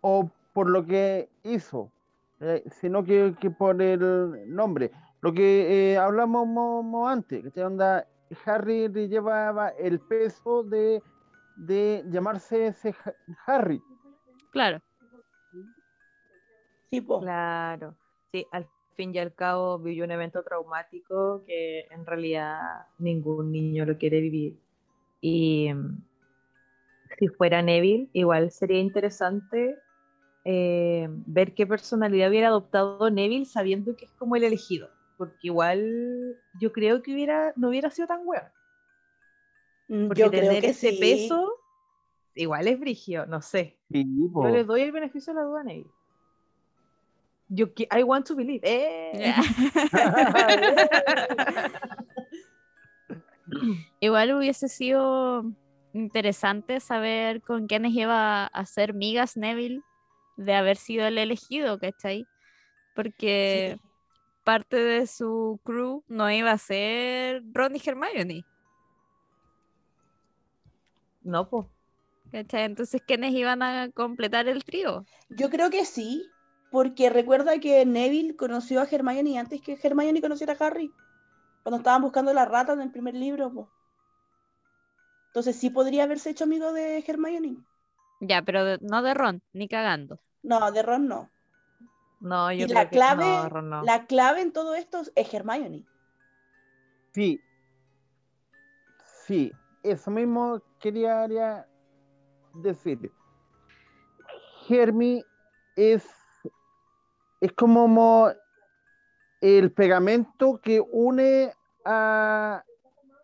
o por lo que hizo, eh, sino que, por el nombre. Lo que eh, hablamos mo- mo antes, que onda Harry le llevaba el peso de, de llamarse ese Ha- Harry. Claro. Sí, po. Claro. Sí, al fin y al cabo vivió un evento traumático que en realidad ningún niño lo quiere vivir. Y mm, si fuera Neville, igual sería interesante eh, ver qué personalidad hubiera adoptado Neville sabiendo que es como el elegido. Porque igual yo creo que hubiera, no hubiera sido tan weón. Porque Yo creo tener que ese sí. peso, igual es brigio, no sé. Sí. Yo le doy el beneficio de la duda Neville. Yo, I want to believe. ¡Eh! Igual hubiese sido interesante saber con quiénes iba a ser migas Neville de haber sido el elegido, ¿cachai? Porque Sí. parte de su crew no iba a ser Ron y Hermione, No, pues. ¿cachai? Entonces, ¿quiénes iban a completar el trío? Yo creo que sí, porque recuerda que Neville conoció a Hermione antes que Hermione conociera a Harry, cuando estaban buscando la rata en el primer libro. po. Entonces sí podría haberse hecho amigo de Hermione. Ya, pero de- no de Ron, ni cagando. No, de Ron no. No, yo Y creo la que clave, no, Ron, no. la clave en todo esto es Hermione. Sí. Sí, eso mismo quería decir. Hermi es, es como mo- el pegamento que une a,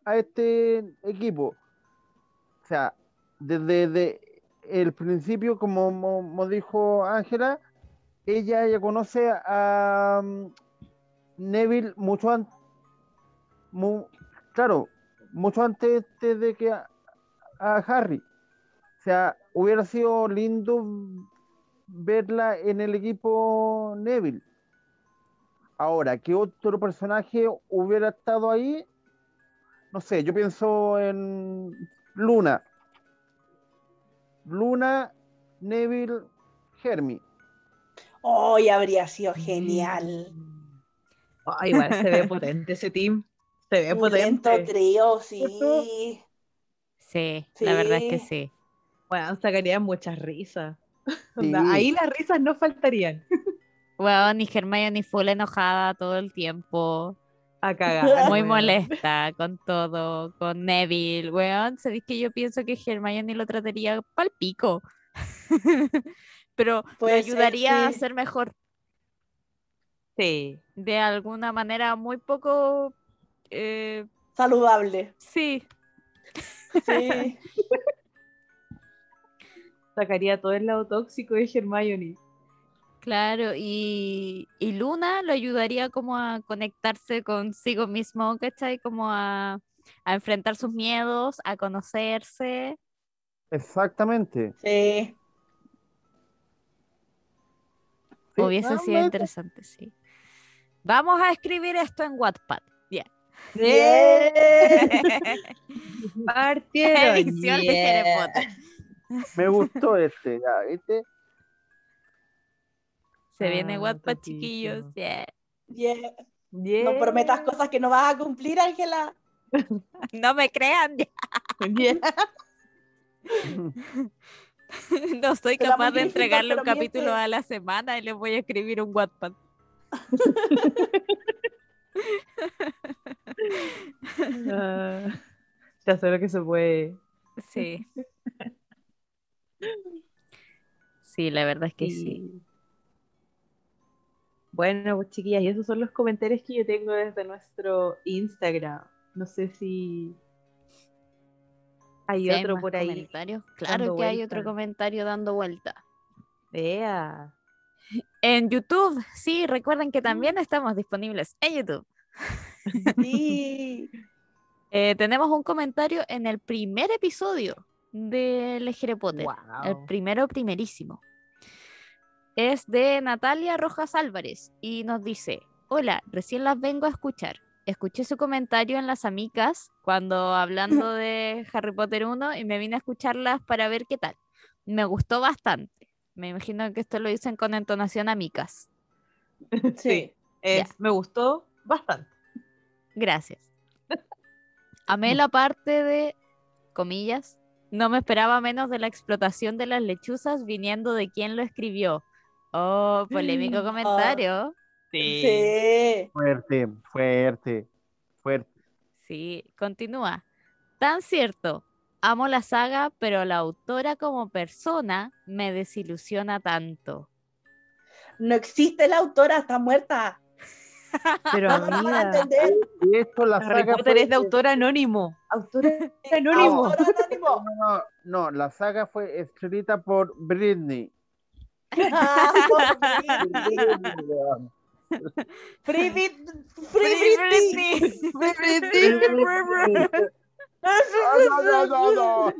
a este equipo. O sea, desde de- el principio, como mo- mo dijo Ángela, ella ya conoce a um, Neville mucho antes. claro, mucho antes de de que a, a Harry. O sea, hubiera sido lindo verla en el equipo Neville. Ahora, ¿qué otro personaje hubiera estado ahí? No sé, yo pienso en Luna. Luna, Neville, Hermi. Hoy habría sido genial. Ah, igual se ve potente ese team. Se ve Pulento potente. trío, sí. Sí, la verdad es que Sí. Bueno, sacarían muchas risas. Sí. Ahí las risas no faltarían. Bueno, ni Hermione full enojada todo el tiempo. A cagar. muy weón. molesta con todo, con Neville, weón. Sabéis que yo pienso que Hermione lo trataría pal pico. Pero le Puede ser, ayudaría a ser mejor. Sí. De alguna manera muy poco. Eh, Saludable. sí, Sí. Sacaría todo el lado tóxico de Hermione. claro. Y, y Luna lo ayudaría como a conectarse consigo mismo, ¿cachai? Como a, a enfrentar sus miedos, a conocerse. Exactamente. Sí. Hubiese sido interesante, sí. Vamos a escribir esto en Wattpad. Partieron. Edición de Yeah. Harry Potter. Me gustó este, ya, ¿viste? Se viene Ah, Wattpad, chiquillos. yeah. Yeah. Yeah. No prometas cosas que no vas a cumplir, Ángela. No me crean. Yeah. no soy Será capaz de entregarle un capítulo miente. a la semana y les voy a escribir un Wattpad. Ah, ya sé lo que se puede. Sí. Sí, la verdad es que sí. Bueno, pues chiquillas, y esos son los comentarios que yo tengo desde nuestro Instagram. No sé si hay Sí, otro por ahí. comentarios. Claro que hay otro comentario dando vuelta. Vea. En YouTube, sí, recuerden que también estamos disponibles en YouTube. Sí. Eh, tenemos un comentario en el primer episodio de Legere Potter. El primero, primerísimo. Es de Natalia Rojas Álvarez y nos dice: Hola, recién las vengo a escuchar. Escuché su comentario en las amicas cuando hablando de Harry Potter 1 y me vine a escucharlas para ver qué tal. Me gustó bastante. Me imagino que esto lo dicen con entonación amicas. Sí. Es- Me gustó bastante. Gracias. Amé la parte de, comillas, no me esperaba menos de la explotación de las lechuzas viniendo de quien lo escribió. Oh, polémico comentario. Sí. Fuerte, fuerte, fuerte. Sí, continúa. Tan cierto. amo la saga, pero la autora como persona me desilusiona tanto. No existe la autora, está muerta. Pero No van a amiga, entender. Hecho, la Harry saga Potter fue- es de autor anónimo. Autor anónimo. No, no, la saga fue escrita por Britney. Ah, Free Brit- Free Britney. No, no, no, no.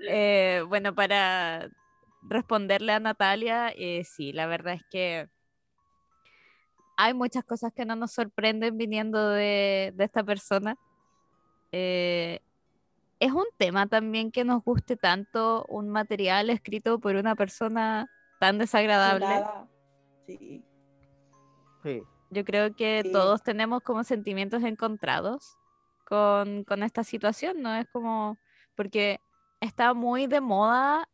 Eh, bueno, para responderle a Natalia, eh, sí, la verdad es que hay muchas cosas que no nos sorprenden viniendo de, de esta persona. Eh, es un tema también que nos guste tanto un material escrito por una persona tan desagradable. Sí. Sí. Yo creo que Sí. todos tenemos como sentimientos encontrados con, con esta situación, ¿no? Es como, porque está muy de moda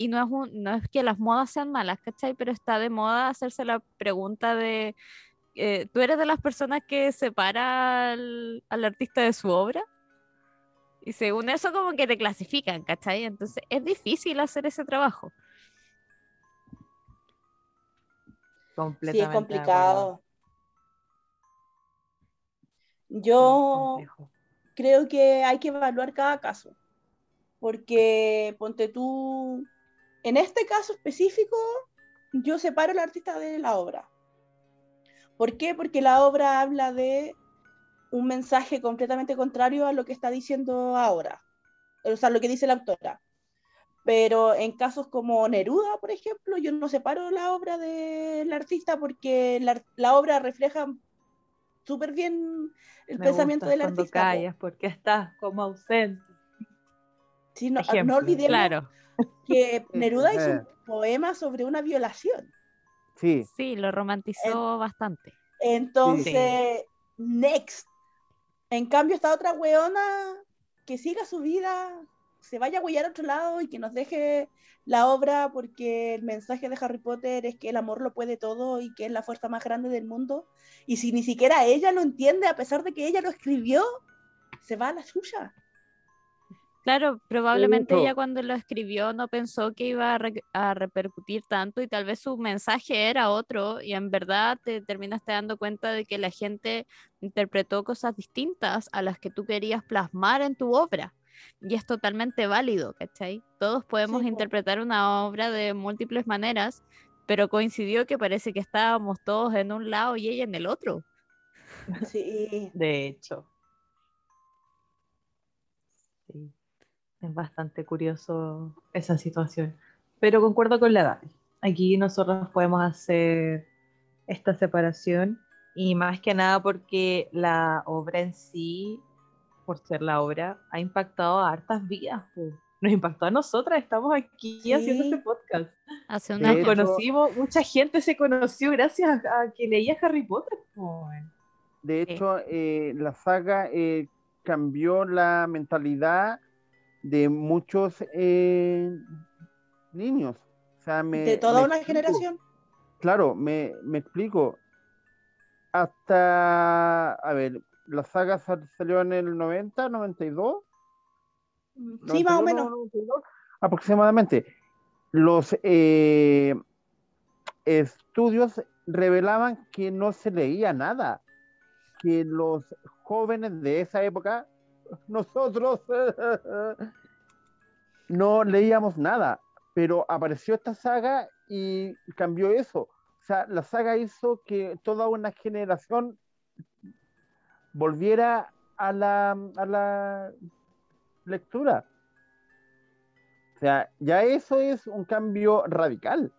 y no es, un- no es que las modas sean malas, ¿cachai? Pero está de moda hacerse la pregunta de, eh, ¿tú eres de las personas que separa al, al artista de su obra? Y según eso como que te clasifican, ¿cachai? Entonces es difícil hacer ese trabajo. Completamente. Sí, es complicado. Yo creo que hay que evaluar cada caso. Porque, ponte tú, en este caso específico, yo separo al artista de la obra. ¿Por qué? Porque la obra habla de un mensaje completamente contrario a lo que está diciendo ahora. O sea, lo que dice la autora. Pero en casos como Neruda, por ejemplo, yo no separo la obra del artista porque la, la obra refleja súper bien el Me pensamiento del artista. callas porque estás como ausente. Sí, no, Ejemplo. no olvidemos Claro, que Neruda hizo un poema sobre una violación. Sí. sí, lo romantizó bastante. Entonces, next. En cambio, esta otra weona que siga su vida, se vaya a huellar a otro lado y que nos deje la obra porque el mensaje de Harry Potter es que el amor lo puede todo y que es la fuerza más grande del mundo. Y si ni siquiera ella lo entiende, a pesar de que ella lo escribió, se va a la suya. Claro, probablemente ella cuando lo escribió no pensó que iba a, re- a repercutir tanto y tal vez su mensaje era otro y en verdad te terminaste dando cuenta de que la gente interpretó cosas distintas a las que tú querías plasmar en tu obra. Y es totalmente válido, ¿cachai? Todos podemos Sí, interpretar una obra de múltiples maneras, pero coincidió que parece que estábamos todos en un lado y ella en el otro. Sí. De hecho. Es bastante curioso esa situación. Pero concuerdo con la Dani. Aquí nosotros podemos hacer esta separación y más que nada porque la obra en sí, por ser la obra, ha impactado a hartas vidas. po. Nos impactó a nosotras, estamos aquí Sí. haciendo este podcast. Hace Nos hecho- conocimos, mucha gente se conoció gracias a, a que leía Harry Potter. po. De hecho, eh, la saga eh, cambió la mentalidad de muchos eh, niños. O sea, me, De toda me una explico. generación. Claro, me, me explico. Hasta, a ver, la saga sal- salió en el 90, 92. Sí, más o 91, menos. 92, aproximadamente. Los eh, estudios revelaban que no se leía nada, que los jóvenes de esa época, nosotros no leíamos nada, pero apareció esta saga y cambió eso. O sea, la saga hizo que toda una generación volviera a la, a la lectura. O sea, ya eso es un cambio radical,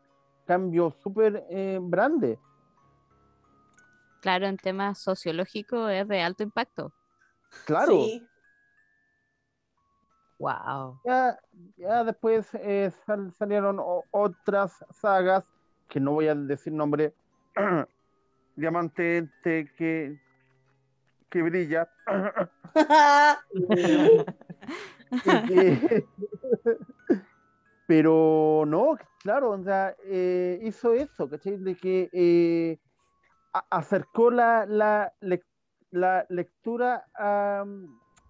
cambio súper eh, grande. Claro, en temas sociológicos es de alto impacto. Claro, Sí. Wow. ya, ya después eh, sal- salieron o- otras sagas, que no voy a decir nombre, Diamante te- que, que brilla. que- Pero no, claro, o sea, eh, hizo eso, ¿cachai? De que eh, a- acercó la, la, la lectura a,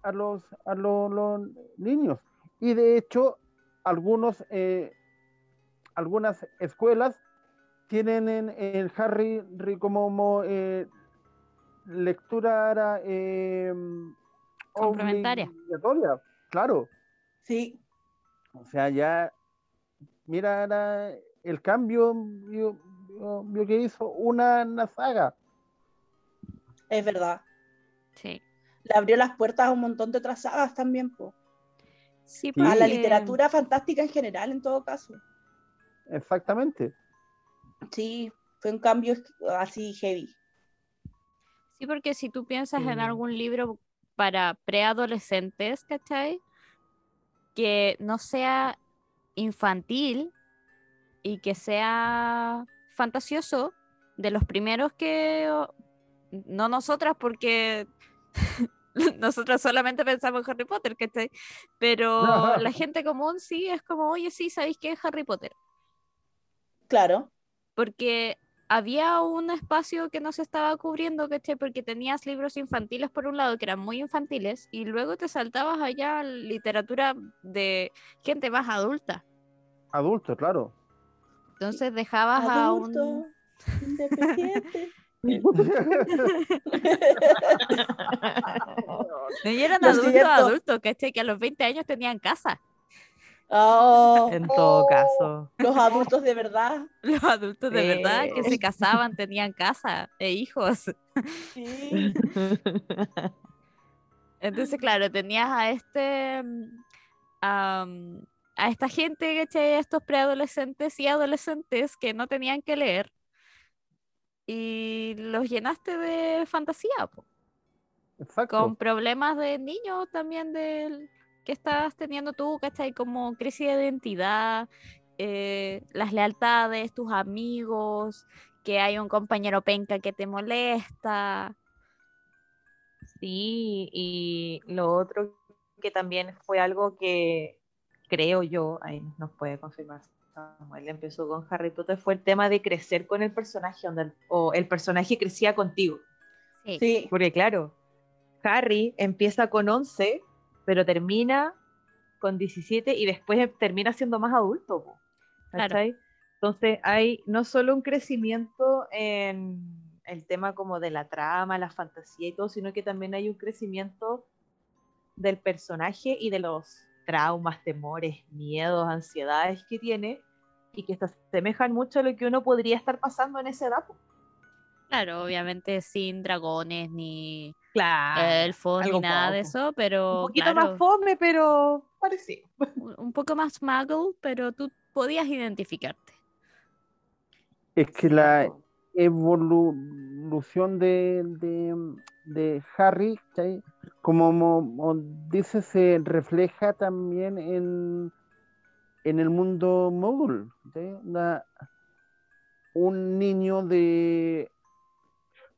a los, a lo- los niños. Y de hecho, algunos, eh, algunas escuelas tienen en el Harry como, como, eh, lectura eh, Complementaria. obligatoria, claro. Sí, O sea, ya, mira la- el cambio vio que hizo una, una saga. es verdad. Sí. Le abrió las puertas a un montón de otras sagas también, po. Sí, a la porque- literatura fantástica en general, en todo caso. Exactamente. Sí, fue un cambio así heavy. Sí, porque si tú piensas en Sí. algún libro para preadolescentes, ¿cachai? Que no sea infantil y que sea fantasioso, de los primeros que... No nosotras, porque nosotras solamente pensamos en Harry Potter, ¿cachai? Pero la gente común sí es como, oye, sí, ¿sabéis qué es Harry Potter? Claro, porque había un espacio que no se estaba cubriendo, ¿cachai? Porque tenías libros infantiles por un lado, que eran muy infantiles, y luego te saltabas allá a literatura de gente más adulta. Adulto, claro. Entonces dejabas a un... independiente. No, y eran adultos, adultos, ¿cachai? Que a los 20 años tenían casa. Oh, En todo caso. los adultos de verdad. Los adultos de verdad que se casaban, tenían casa e hijos. Sí. Entonces, claro, tenías a este, am, a esta gente, ¿cachai? A estos preadolescentes y adolescentes que no tenían que leer y los llenaste de fantasía, po, Exacto. con problemas de niños también del que estás teniendo tú, ¿cachai? Como crisis de identidad, eh, las lealtades, tus amigos, que hay un compañero penca que te molesta. Sí, y lo otro que también fue algo que creo yo, ahí nos puede confirmar Samuel, empezó con Harry Potter, fue el tema de crecer con el personaje, donde el- o el personaje crecía contigo. Sí. Sí, Porque claro, Harry empieza con 11, pero termina con 17 y después termina siendo más adulto. Claro. Entonces hay no solo un crecimiento en el tema como de la trama, la fantasía y todo, sino que también hay un crecimiento del personaje y de los traumas, temores, miedos, ansiedades que tiene y que se asemejan mucho a lo que uno podría estar pasando en esa edad. Claro, obviamente sin dragones ni Claro. elfos ni nada de eso, pero un poquito claro, más fome, pero parecido. un un poco más muggle, pero tú podías identificarte. Es que la evolución de, de, de Harry, como mo- mo- dice, se refleja también en, en el mundo. Una- un niño de,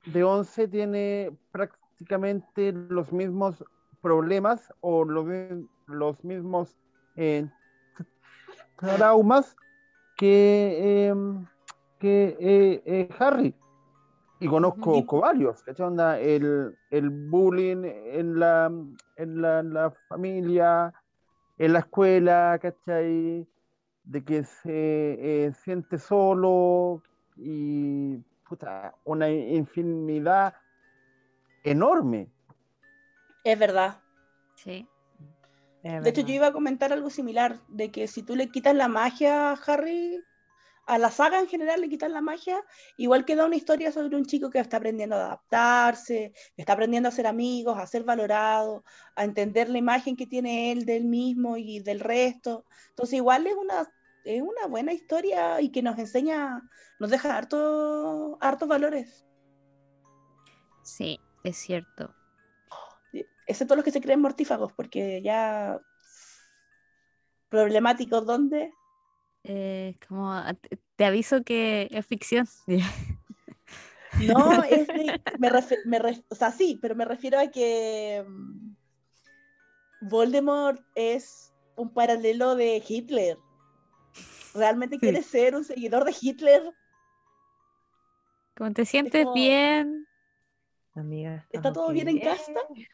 de 11 tiene prácticamente los mismos problemas o los, los mismos eh, traumas que, em, que eh, eh, Harry. Y conozco varios, ¿cachai? Onda, el, el bullying en la, en la, en la familia, en la escuela, ¿cachai? De que se eh, siente solo y puta, una infinidad enorme. es verdad. Sí. De hecho, yo iba a comentar algo similar, de que si tú le quitas la magia a Harry, a la saga en general le quitas la magia, igual queda una historia sobre un chico que está aprendiendo a adaptarse, que está aprendiendo a ser amigos, a ser valorado, a entender la imagen que tiene él del mismo y del resto. Entonces, igual es una, es una buena historia y que nos enseña, nos deja harto, hartos valores, Sí, es cierto. excepto los que se creen mortífagos, porque ya problemáticos, ¿dónde? Eh, como a- te- aviso que es ficción. No, es de- me refi- me ref- o sea, sí, pero me refiero a que mm, Voldemort es un paralelo de Hitler. ¿Realmente Sí. quieres ser un seguidor de Hitler? Como te sientes como- bien Amiga, ¿Está todo bien en casa?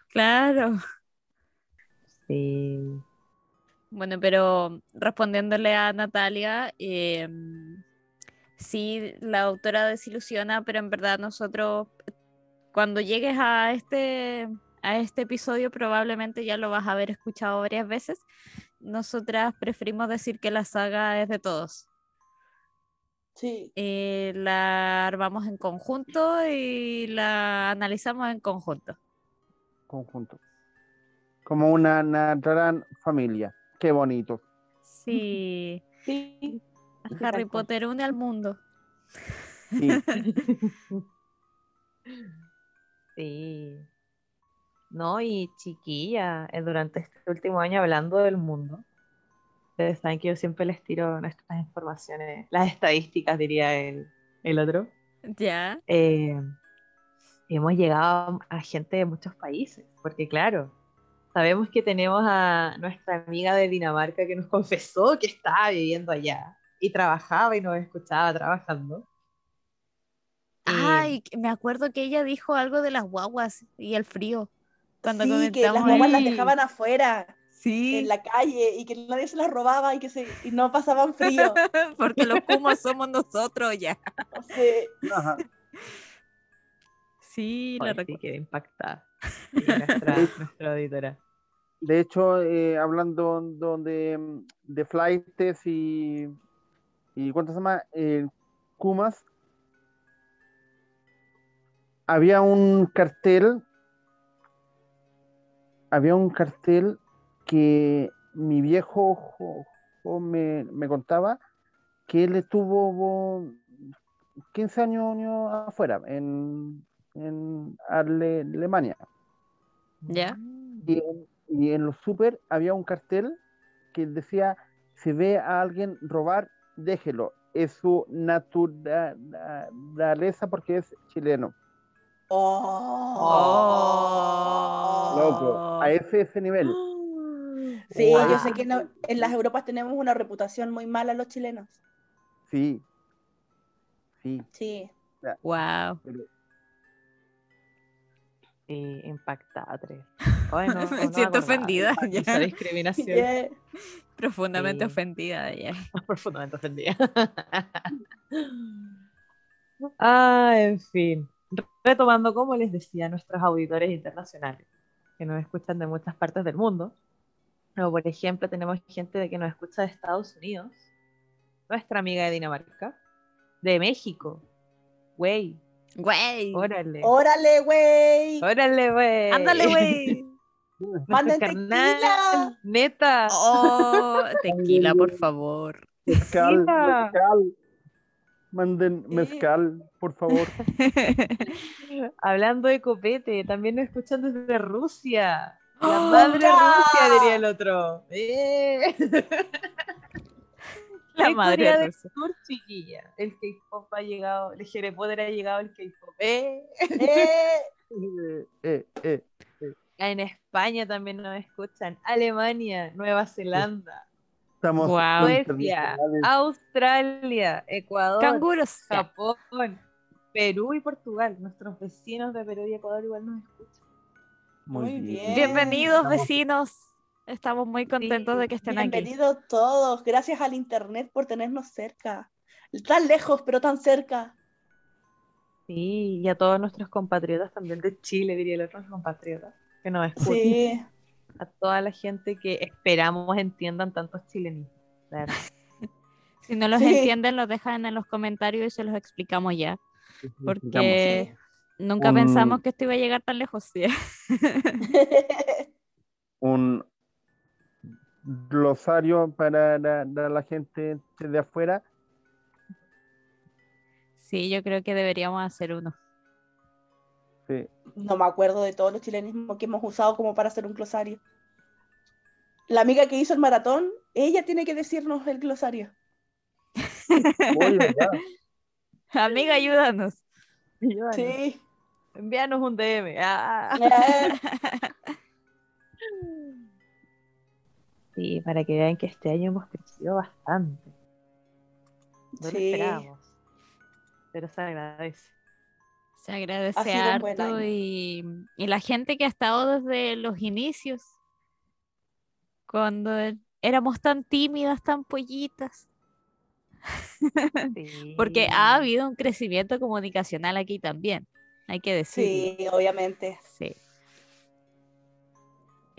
Claro. Sí. Bueno, pero respondiéndole a Natalia, eh, sí, la autora desilusiona, pero en verdad nosotros, cuando llegues a este, a este episodio, probablemente ya lo vas a haber escuchado varias veces. Nosotras preferimos decir que la saga es de todos. Sí. Eh, la armamos en conjunto y la analizamos en conjunto. Conjunto. Como una, una gran familia. Qué bonito. Sí, Sí. Harry. Potter une al mundo. Sí. Sí. No, y chiquilla, eh, durante este último año hablando del mundo, ustedes saben que yo siempre les tiro nuestras informaciones, las estadísticas, diría el, el otro. Ya. Eh, hemos llegado a gente de muchos países, porque claro, sabemos que tenemos a nuestra amiga de Dinamarca que nos confesó que estaba viviendo allá y trabajaba y nos escuchaba trabajando. Y- Ay, que- me acuerdo que ella dijo algo de las guaguas y el frío. Cuando sí, que las guaguas las Sí. dejaban afuera, Sí, en la calle, y que nadie se las robaba y que se, y no pasaban frío. porque los kumos somos nosotros ya. Sé. Ajá. Sí, la sí, quedé impactada. Nuestra, nuestra auditora. De hecho, eh, hablando do- de, de flights y, y ¿cuánto se llama? Eh, Kumas, había un cartel, había un cartel que mi viejo jo- jo- me, me contaba que él estuvo 15 años, años afuera, en, en Ale- Alemania. ¿Ya? Y en, y en los super había un cartel que decía, si ve a alguien robar, déjelo. Es su natura- naturaleza porque es chileno. Oh. Loco, a ese, ese nivel. Sí, Wow. yo sé que no- en las Europas tenemos una reputación muy mala los chilenos. Sí. Sí. Sí. Wow. pero- Sí, impactada, tres. Ay, no, Me no siento ofendida, de ya. Esa discriminación. Yeah. Profundamente Sí. ofendida ya. Profundamente ofendida. ah, en fin. Retomando, como les decía, nuestros auditores internacionales que nos escuchan de muchas partes del mundo. Como por ejemplo, tenemos gente de que nos escucha de Estados Unidos, nuestra amiga de Dinamarca, de México. Güey, Güey. órale. Órale, güey. Órale, güey. Ándale, güey. Manden carnal, tequila. neta. Oh, tequila, por favor. Mezcal, mezcal. Manden mezcal, por favor. Hablando de copete, también nos escuchan desde Rusia. La ¡Oh, madre ya! Rusia, diría el otro. ¡Eh! La ¿Qué madre del. Sur, chiquilla. El K-pop ha llegado, el Jere Poder ha llegado al K-pop. ¡Eh! Eh, Eh. En España también nos escuchan. Alemania, Nueva Zelanda, Estamos. Suecia. Australia, Ecuador, Canguros. Japón, Perú y Portugal. Nuestros vecinos de Perú y Ecuador igual nos escuchan. Muy bien. Bienvenidos, Estamos- vecinos. Estamos muy contentos de que estén aquí. Bienvenidos todos. Gracias al internet por tenernos cerca. Tan lejos, pero tan cerca. Sí, y a todos nuestros compatriotas también de Chile, diría el otro compatriotas, que nos escuchan. Sí. A toda la gente que esperamos entiendan tantos verdad. Si no los Sí. entienden, los dejan en los comentarios y se los explicamos ya. Porque nunca Un- pensamos que esto iba a llegar tan lejos. Sí. un glosario para la, la- la gente de afuera. Sí, yo creo que deberíamos hacer uno. Sí. No me acuerdo de todos los chilenismos que hemos usado como para hacer un glosario. La amiga que hizo el maratón, ella tiene que decirnos el glosario. Amiga, ayúdanos. Ayúdanos. Sí. Envíanos un DM. Ah. Sí, para que vean que este año hemos crecido bastante. No lo esperábamos. Pero se agradece. Se agradece harto y, y la gente que ha estado desde los inicios, cuando éramos tan tímidas, tan pollitas, porque ha habido un crecimiento comunicacional aquí también, hay que decirlo. Sí, obviamente. Sí.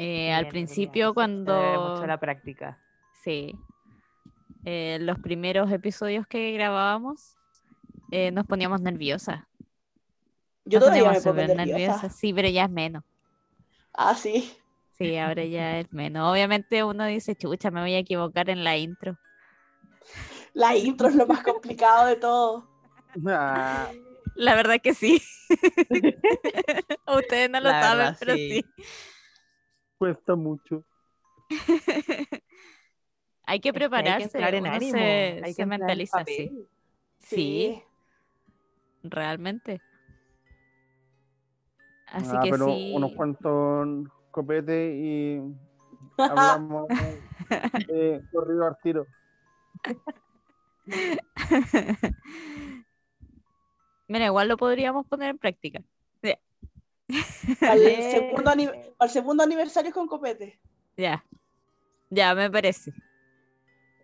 Eh, al principio cuando cuando... mucho la práctica. Sí. Eh, los primeros episodios que grabábamos eh, nos poníamos nerviosas. Yo Nos todavía me pongo nerviosa. Sí, pero ya es menos. Ah, sí. Sí, ahora ya es menos. Obviamente uno dice, chucha, me voy a equivocar en la intro. La intro es lo más complicado de todo. Ah, La verdad que sí. Ustedes no lo La saben, verdad, pero sí. sí. Cuesta mucho. Hay que Es que prepararse. hay que entrar en ánimo, se, hay que. Sí, realmente. Así Ah, que pero sí. unos cuantos copetes y hablamos de corrido al tiro. Mira, igual lo podríamos poner en práctica. Al segundo, ani- al segundo aniversario con copete. Ya. Ya, me parece.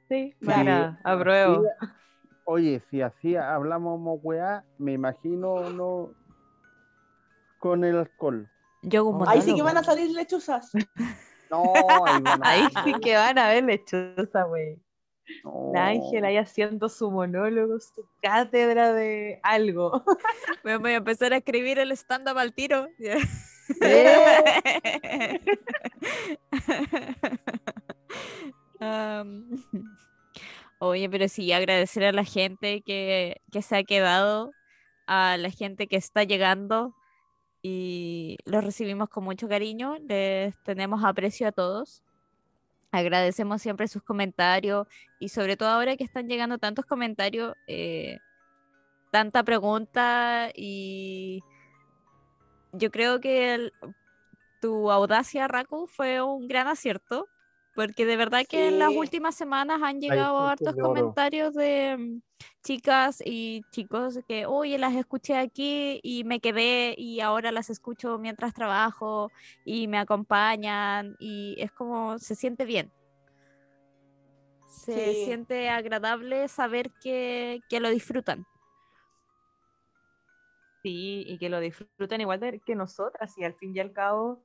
Sí, Ya. mira, apruebo. Sí, Oye, si así hablamos como weá, me imagino no con el alcohol. Yo hago un Ahí sí que van a salir lechuzas. No, ahí van a- Ahí sí que van a ver lechuza, güey. La Ángela ahí haciendo su monólogo, su cátedra de algo. Me voy a empezar a escribir el stand-up al tiro. Am, oye, pero sí, agradecer a la gente que, que se ha quedado, a la gente que está llegando y los recibimos con mucho cariño, les tenemos aprecio a todos. Agradecemos siempre sus comentarios y sobre todo ahora que están llegando tantos comentarios, eh, tanta pregunta y yo creo que tu audacia, Raku, fue un gran acierto, porque de verdad que en las últimas semanas han llegado frutos hartos de comentarios de mm, chicas y chicos que, oye, las escuché aquí y me quedé y ahora las escucho mientras trabajo y me acompañan y es como, se siente bien. Se Sí. siente agradable saber que, que lo disfrutan. Sí, y que lo disfruten igual de- que nosotras. Y al fin y al cabo,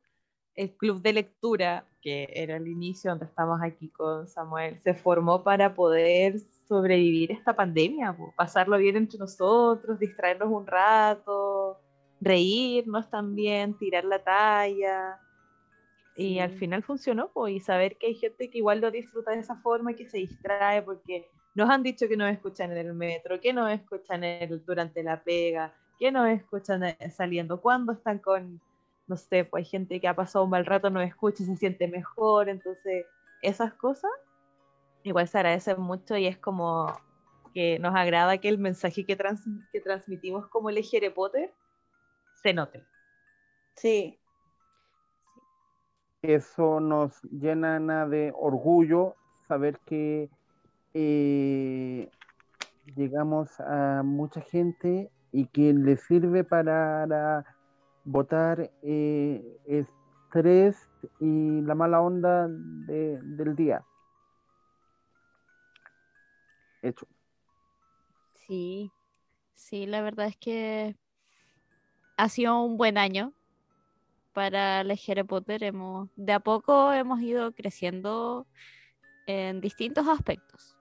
el club de lectura, que era el inicio donde estamos aquí con Samuel, se formó para poder sobrevivir esta pandemia, po, pasarlo bien entre nosotros, distraernos un rato, reírnos también, tirar la talla. Y al Sí. final funcionó, po, y saber que hay gente que igual lo disfruta de esa forma, que se distrae, porque nos han dicho que nos escuchan en el metro, que nos escuchan el- durante la pega, que nos escuchan eh, saliendo, cuando están con, no sé, pues hay gente que ha pasado un mal rato, nos escucha y se siente mejor, entonces esas cosas igual se agradecen mucho y es como que nos agrada que el mensaje que, trans- que transmitimos como el Harry Potter se note. Sí, Eso nos llena na, de orgullo saber que eh, llegamos a mucha gente y que le sirve para botar eh, estrés y la mala onda de- del día. Hecho. Sí, sí, la verdad es que ha sido un buen año para el Harry Potter. Hemos, de a poco hemos ido creciendo en distintos aspectos.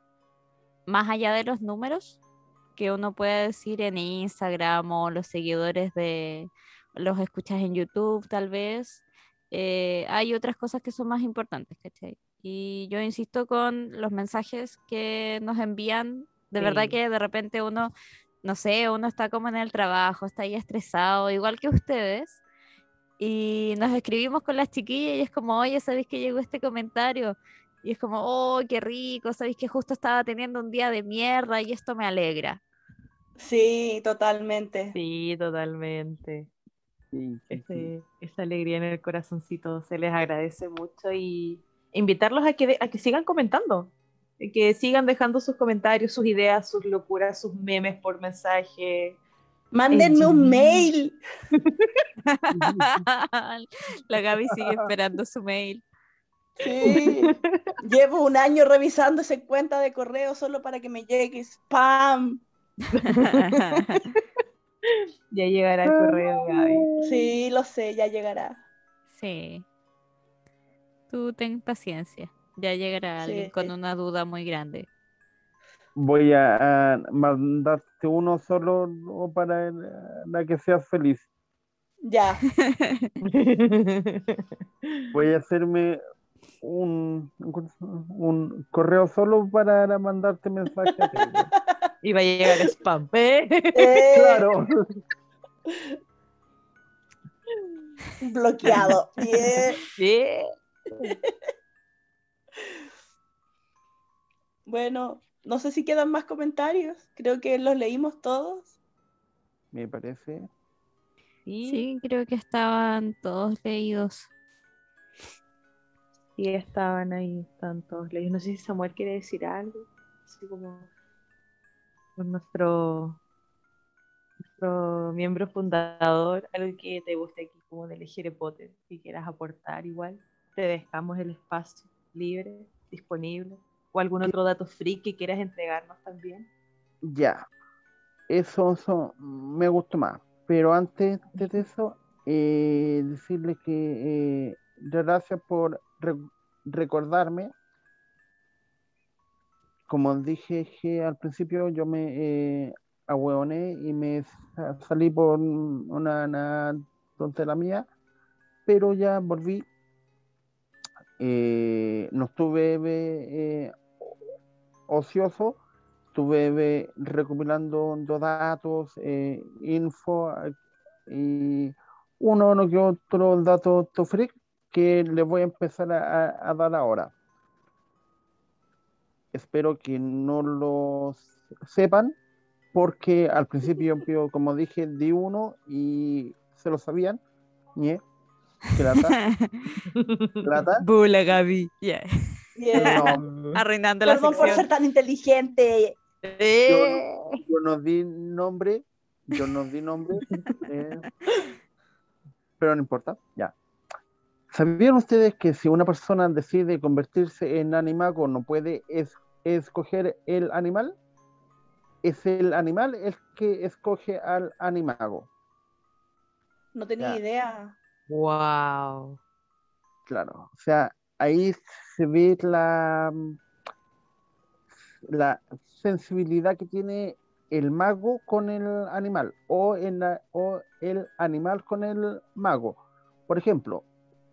Más allá de los números que uno puede decir en Instagram o los seguidores de los escuchas en YouTube, tal vez, eh, hay otras cosas que son más importantes, ¿cachai? Y yo insisto con los mensajes que nos envían. De verdad que de repente uno, no sé, uno está como en el trabajo, está ahí estresado, igual que ustedes. Y nos escribimos con las chiquillas y es como, oye, ¿sabéis que llegó este comentario? Y es como, oh, qué rico, sabéis que justo estaba teniendo un día de mierda y esto me alegra. sí, totalmente. Sí, totalmente. Sí, sí, sí. Ese- esa alegría en el corazoncito se les agradece mucho y invitarlos a que, de- a que sigan comentando, que sigan dejando sus comentarios, sus ideas, sus locuras, sus memes por mensaje, Mándenme un mail. La Gaby sigue esperando su mail. Sí. Llevo un año revisando esa cuenta de correo solo para que me llegue spam. Ya llegará el correo, Gaby. Sí, lo sé, ya llegará. sí. Tú ten paciencia. Ya llegará alguien Sí. con una duda muy grande. Voy a, a mandarte uno solo ¿no? para la que seas feliz. Ya. Voy a hacerme un, un correo solo para mandarte mensajes. Y va a llegar spam. ¿eh? Eh, claro. Bloqueado. Bien. Bien. Bueno, no sé si quedan más comentarios. Creo que los leímos todos. Me parece. Sí, Sí, creo que estaban todos leídos. sí, estaban ahí, están todos leídos. No sé si Samuel quiere decir algo. Así como con nuestro, nuestro miembro fundador, algo que te guste aquí como del Harry Potter, que quieras aportar igual. Te dejamos el espacio libre, disponible. O algún otro dato free que quieras entregarnos también. Ya. Eso, eso me gustó más. Pero antes de eso, eh, decirle que eh, gracias por re- recordarme. Como dije que al principio, yo me eh, y me sa- salí por una, una tontera mía, pero ya volví. Eh, no estuve eh, ocioso, estuve recopilando datos, eh, info y uno no que otro dato to freak que les voy a empezar a dar ahora. Espero que no lo sepan, porque al principio, como dije, di uno y se lo sabían. ñe, que lata, lata. Bula, Gaby. Ya. Bien. No, Arruinando la Perdón por ser sección. tan inteligente. yo, yo no di nombre, yo no di nombre, eh, pero no importa, ya. ¿Sabían ustedes que si una persona decide convertirse en animago no puede es- escoger el animal? Es el animal el que escoge al animago. No tenía Ya. idea. Wow. Claro, o sea, ahí se ve la, la sensibilidad que tiene el mago con el animal o, en la- o el animal con el mago. Por ejemplo,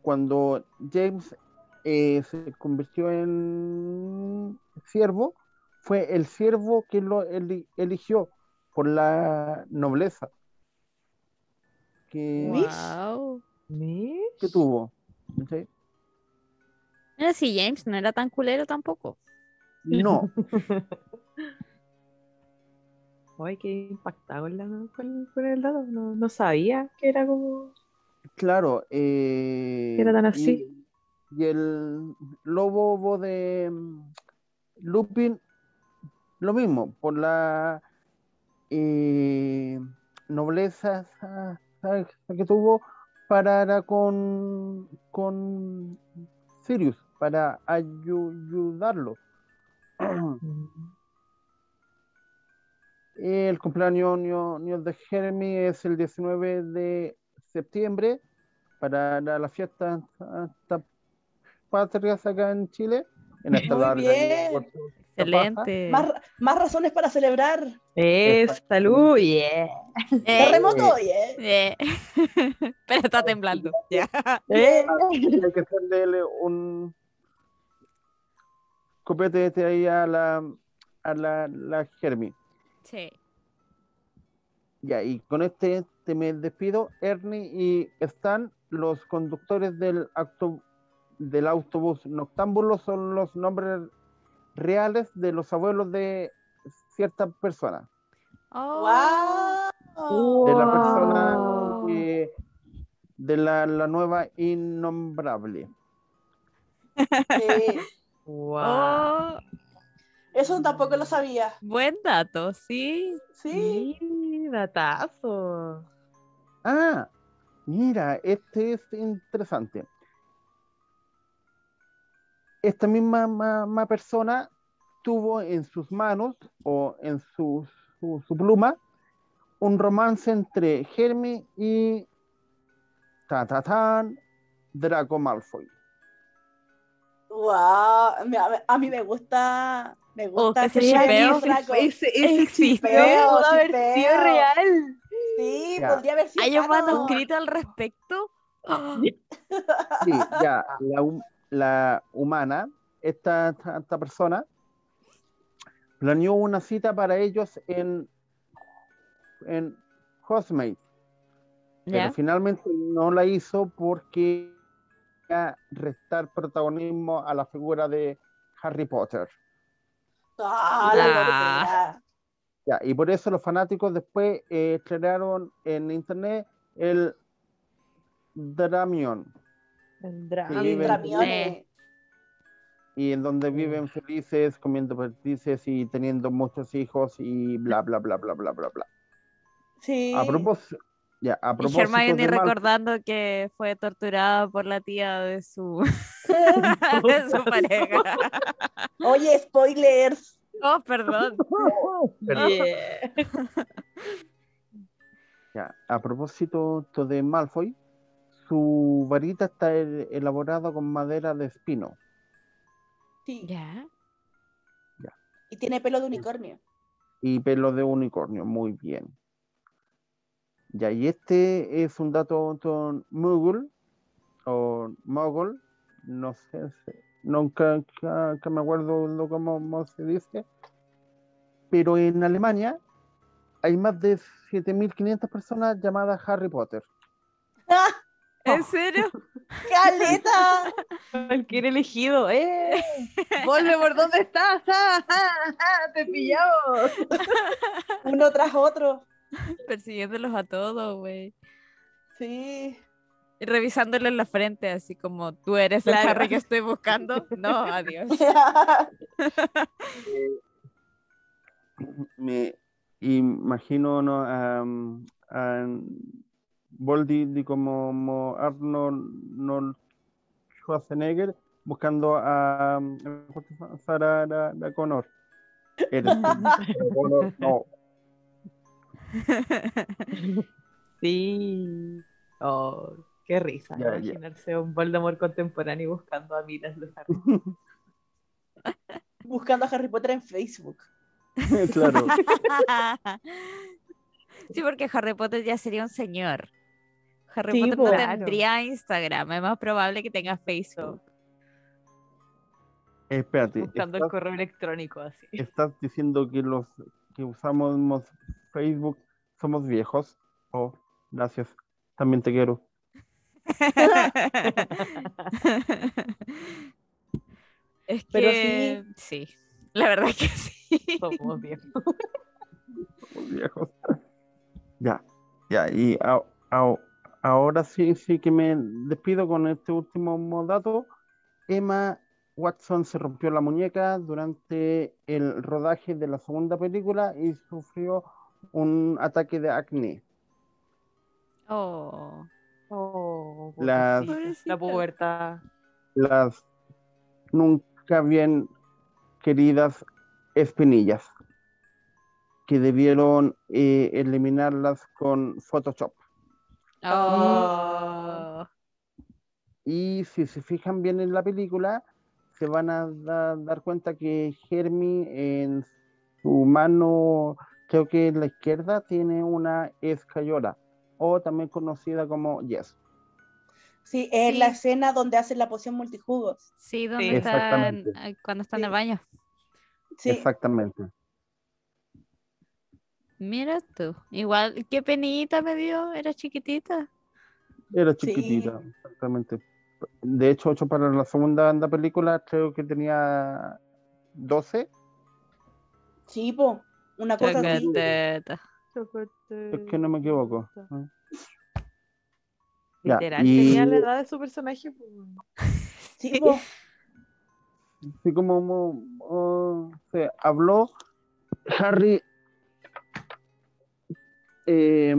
cuando James eh, se convirtió en siervo, fue el siervo que lo eli- eligió por la nobleza que, Wow. Mish. que tuvo. ¿sí? Mira, si James no era tan culero tampoco. No, Ay, qué impactado con, la- con- con el dato. No, no sabía que era como. Claro, eh, Era tan y- así. Y, el lobo de mm, Lupin, lo mismo, por la eh, nobleza que tuvo para con, con Sirius, para ayu- ayudarlo. El cumpleaños ño- ño de Jeremy es el 19 de septiembre para la, la fiesta hasta patrias acá en Chile. En esta Muy larga bien. Excelente. Más, más razones para celebrar. Es salud, yeah. Eh, Terremoto, eh. Pero está temblando. Ya. Eh. Hay que hacerle un copete este ahí a la a la, la Jeremy. Sí. Ya, y con este te me despido. Ernie y Stan, los conductores del, acto, del autobús noctámbulo, son los nombres reales de los abuelos de ciertas personas. Oh. ¡Wow! De la persona que- de la, la nueva innombrable. Sí. Wow. Oh, Eso tampoco lo sabía. buen dato, sí. Sí. Sí, datazo. Ah, mira, este es interesante. Esta misma ma- ma persona tuvo en sus manos o en su, su, su pluma un romance entre Hermie y ta, ta, tan, Draco Malfoy. Wow, a, a mí me gusta, me Oh, gusta ese. Ese, ese Existe. sido real. Sí, Ya. podría haber sido ¿Hay un manuscrito al respecto? Sí, ya, la, hum- la humana, esta, esta, esta persona, planeó una cita para ellos en, en Housemaid, pero ¿Ya? finalmente no la hizo porque quería restar protagonismo a la figura de Harry Potter. Ah, la Ah. Ya, y por eso los fanáticos después eh, estrenaron en internet el Dramion. El Dramiones. y en donde viven felices, comiendo perdices y teniendo muchos hijos y bla, bla, bla, bla, bla, bla, bla. Sí. A propósito, ya, a Y propósito Hermione Mal- recordando que fue torturada por la tía de su, de su pareja. Oye, spoilers. Oh, perdón. Perdón. Yeah. Ya, a propósito to de Malfoy, su varita está el- elaborada con madera de espino. Sí. ¿Ya? Y tiene pelo de unicornio. y pelo de unicornio, muy bien. Ya, y este es un dato Moogle o Mogul, no sé, nunca que, que me acuerdo lo cómo, cómo se dice, pero en Alemania hay más de 7.500 personas llamadas Harry Potter. ¡Ah! ¿En serio? ¡Caleta! Cualquier elegido. ¡Eh! Voldemort, ¿dónde estás? ¡Ah, ah, ah! ¡Te pillamos! Uno tras otro. Persiguiéndolos a todos, güey. Sí. Y revisándole la frente, así como tú eres el Claro. Harry que estoy buscando. No, adiós. Me imagino ¿no? a, Voldy de como, como Arnold no, Schwarzenegger buscando a, a Sarah la, la Connor. Eres no. Sí. Oh, qué risa. Ya, ya. Imaginarse un Voldemort contemporáneo buscando a miras de Harry. Buscando a Harry Potter en Facebook. claro. Sí, porque Harry Potter ya sería un señor. Harry Sí, Potter po. no Claro. tendría Instagram, es más probable que tenga Facebook. Espérate, Buscando el ¿estás, correo electrónico así. estás diciendo que los que usamos Facebook somos viejos? Oh, gracias. También te quiero. es Pero que sí. la verdad que sí. Somos viejos. Somos viejos. Ya, ya, y a- a- ahora sí, sí que me despido con este último dato. Emma Watson se rompió la muñeca durante el rodaje de la segunda película y sufrió un ataque de acné. Oh. Oh, Las- pobrecita. La pubertad. Las nunca bien queridas espinillas que debieron eh, eliminarlas con Photoshop. Oh. Y si se fijan bien en la película, se van a da- dar cuenta que Hermie en su mano, creo que en la izquierda, tiene una escayola, o también conocida como Yes. Sí, es Sí. la escena donde hacen la poción multijugos. Sí, donde Sí. están ay, cuando están en el baño. Sí. Exactamente. Mira tú. Igual, qué penita me dio, era chiquitita. Era Sí. chiquitita, exactamente. De hecho, ocho para la segunda anda película, creo que tenía 12. Sí, po. Una cosa así. Es que no me equivoco. Ya, Literal, y- tenía la edad de su personaje. pues. Sí. Así como mo- se habló, Harry eh,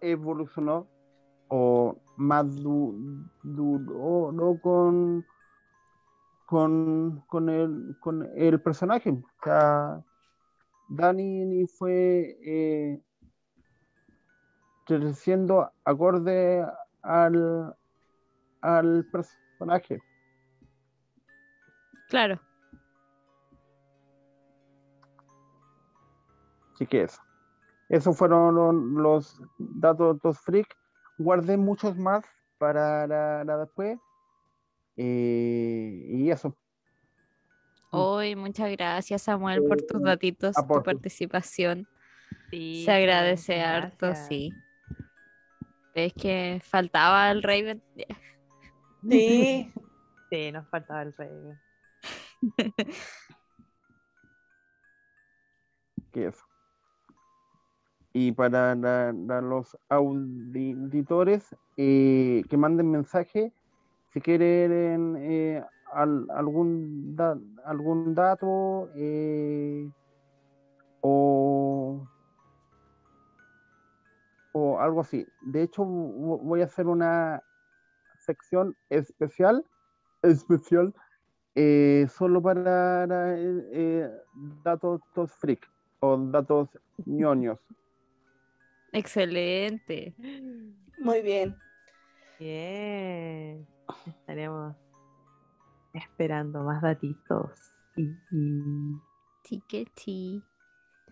evolucionó o maduró con, con, con, el, con el personaje. O sea, Dani fue eh, creciendo acorde al, al personaje. Claro. Así que eso. Esos fueron los datos dos freak. Guardé muchos más para la, la después. Eh, y eso. Hoy, muchas gracias, Samuel, por tus datitos, tu aporte. participación. Sí, Se agradece harto, sí. ¿Ves que faltaba el Raven? Sí, Sí, nos faltaba el rey. que eso. Y para la- la- los auditores eh, que manden mensaje, si quieren eh, al- algún, da- algún dato eh, o, o algo así. De hecho, vo- voy a hacer una sección especial, especial eh, solo para eh, eh, datos freak o datos ñoños. Excelente. muy bien. Bien. Estaremos esperando más datitos. Y, y- Tiqueti.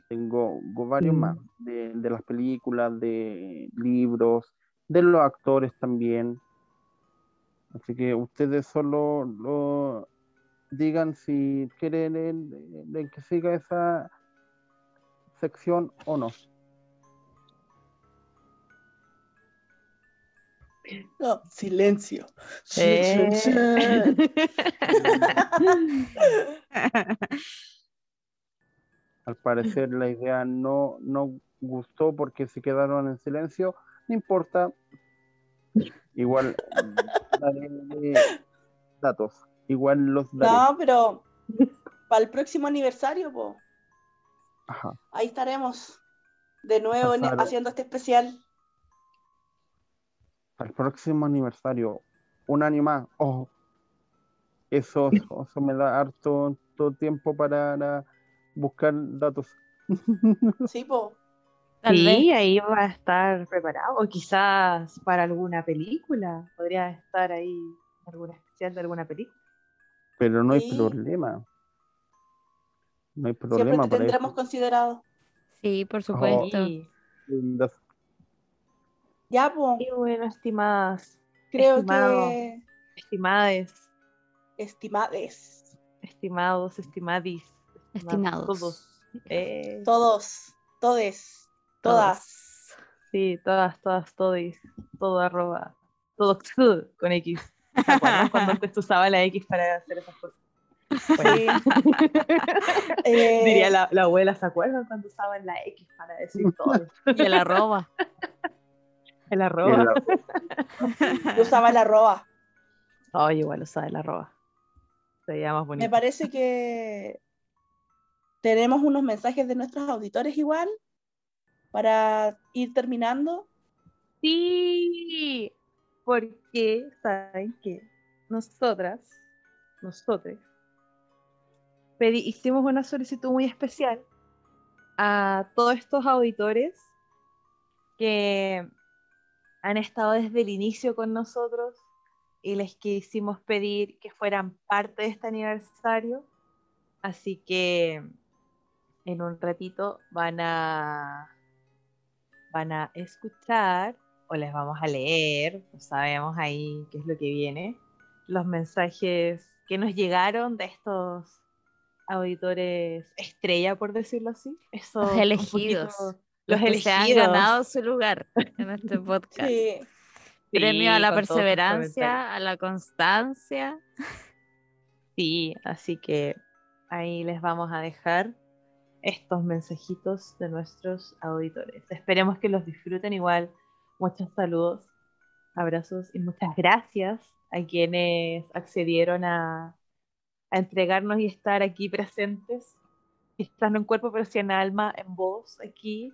Tengo, tengo varios Mm. más de, de las películas, de libros, de los actores también. Así que ustedes solo lo digan si quieren el- el que siga esa sección o no. No, silencio. Eh. Al parecer la idea no, no gustó porque se quedaron en silencio. No importa. Igual daré datos. Igual los daré. No, pero para el próximo aniversario, po, Ajá. ahí estaremos de nuevo haciendo este especial. Al próximo aniversario. Un año más. Oh. Eso, eso me da harto, harto tiempo para, para buscar datos. Sí, po. Tal sí, vez. ahí va a estar preparado. O quizás para alguna película. Podría estar ahí alguna especial de alguna película. Pero no hay Sí. problema. No hay Siempre problema te para tendremos eso. considerado. Sí, por supuesto. Sí. Ya, Y bueno, estimadas, creo estimado. que estimades, estimades, estimados, estimadis, Estimados. todos. Eh, todos, todes, todas. sí, todas, todas, todis, todo arroba, todo con X. ¿Se acuerdan cuando antes usaba la X para hacer esas cosas? Bueno, Eh, diría la, la abuela, ¿se acuerdan cuando usaban la X para decir todo? Y el arroba. El arroba. El- Yo usaba la arroba. Oh, igual usaba el arroba. Se más bonito. Me parece que tenemos unos mensajes de nuestros auditores igual para ir terminando. Sí, porque saben que nosotras, nosotros, pedi- hicimos una solicitud muy especial a todos estos auditores que han estado desde el inicio con nosotros y les quisimos pedir que fueran parte de este aniversario. Así que en un ratito van a van a escuchar o les vamos a leer, no sabemos ahí qué es lo que viene, los mensajes que nos llegaron de estos auditores estrella, por decirlo así. Esos elegidos. Los los que se han ganado su lugar en este podcast. Sí, Premio a la perseverancia, a la constancia. Sí, así que ahí les vamos a dejar estos mensajitos de nuestros auditores. Esperemos que los disfruten igual. Muchos saludos, abrazos y muchas gracias a quienes accedieron a, a entregarnos y estar aquí presentes. Quizás no en cuerpo, pero sí en alma, en voz, aquí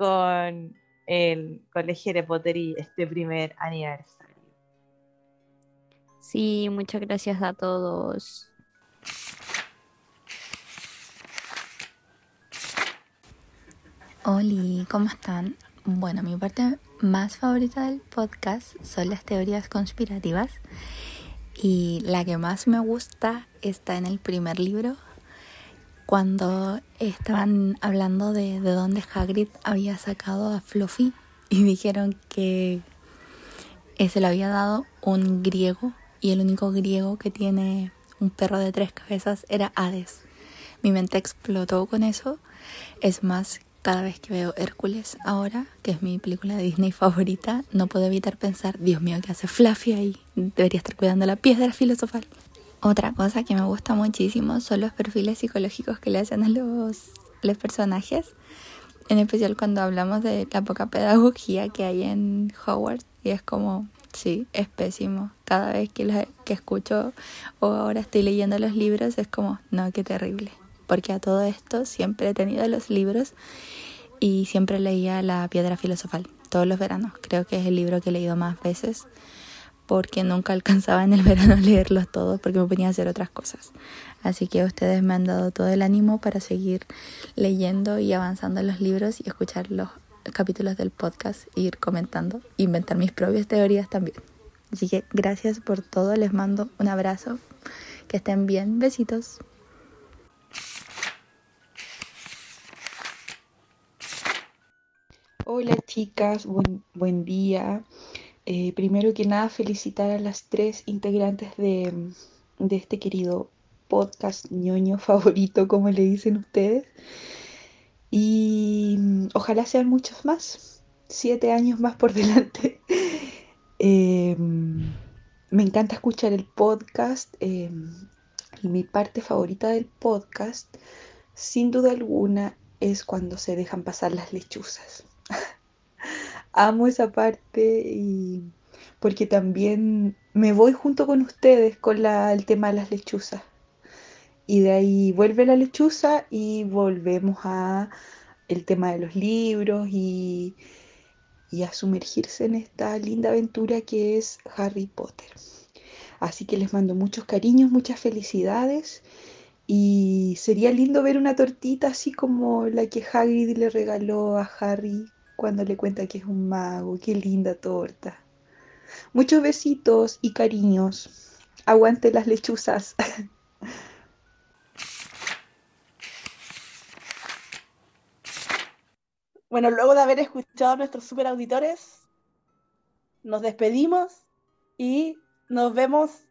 con el Colegio Harry Potter y este primer aniversario. Sí, muchas gracias a todos. Hola, ¿cómo están? Bueno, mi parte más favorita del podcast son las teorías conspirativas y la que más me gusta está en el primer libro cuando estaban hablando de, de dónde Hagrid había sacado a Fluffy y dijeron que se lo había dado un griego y el único griego que tiene un perro de tres cabezas era Hades. Mi mente explotó con eso. Es más, cada vez que veo Hércules ahora, que es mi película de Disney favorita, no puedo evitar pensar, Dios mío, ¿qué hace Fluffy ahí? Debería estar cuidando la piedra filosofal. Otra cosa que me gusta muchísimo son los perfiles psicológicos que le hacen a los, los personajes, en especial cuando hablamos de la poca pedagogía que hay en Hogwarts y es como, sí, es pésimo. Cada vez que, que escucho o ahora estoy leyendo los libros es como, no, qué terrible porque a todo esto siempre he tenido los libros y siempre leía La Piedra Filosofal, todos los veranos. Creo que es el libro que he leído más veces porque nunca alcanzaba en el verano a leerlos todos porque me ponía a hacer otras cosas. Así que ustedes me han dado todo el ánimo para seguir leyendo y avanzando en los libros y escuchar los capítulos del podcast e ir comentando, inventar mis propias teorías también. Así que gracias por todo, les mando un abrazo, que estén bien, besitos. Hola chicas, buen, buen día. Eh, primero que nada, felicitar a las tres integrantes de, de este querido podcast ñoño favorito, como le dicen ustedes. Y mm, ojalá sean muchos más, siete años más por delante. Eh, me encanta escuchar el podcast. Eh, y mi parte favorita del podcast, sin duda alguna, es cuando se dejan pasar las lechuzas. Amo esa parte y porque también me voy junto con ustedes con el tema de las lechuzas. Y de ahí vuelve la lechuza y volvemos a el tema de los libros y, y a sumergirse en esta linda aventura que es Harry Potter. Así que les mando muchos cariños, muchas felicidades y sería lindo ver una tortita así como la que Hagrid le regaló a Harry cuando le cuenta que es un mago. Qué linda torta. Muchos besitos y cariños. Aguante las lechuzas. Bueno, luego de haber escuchado a nuestros super auditores, nos despedimos y nos vemos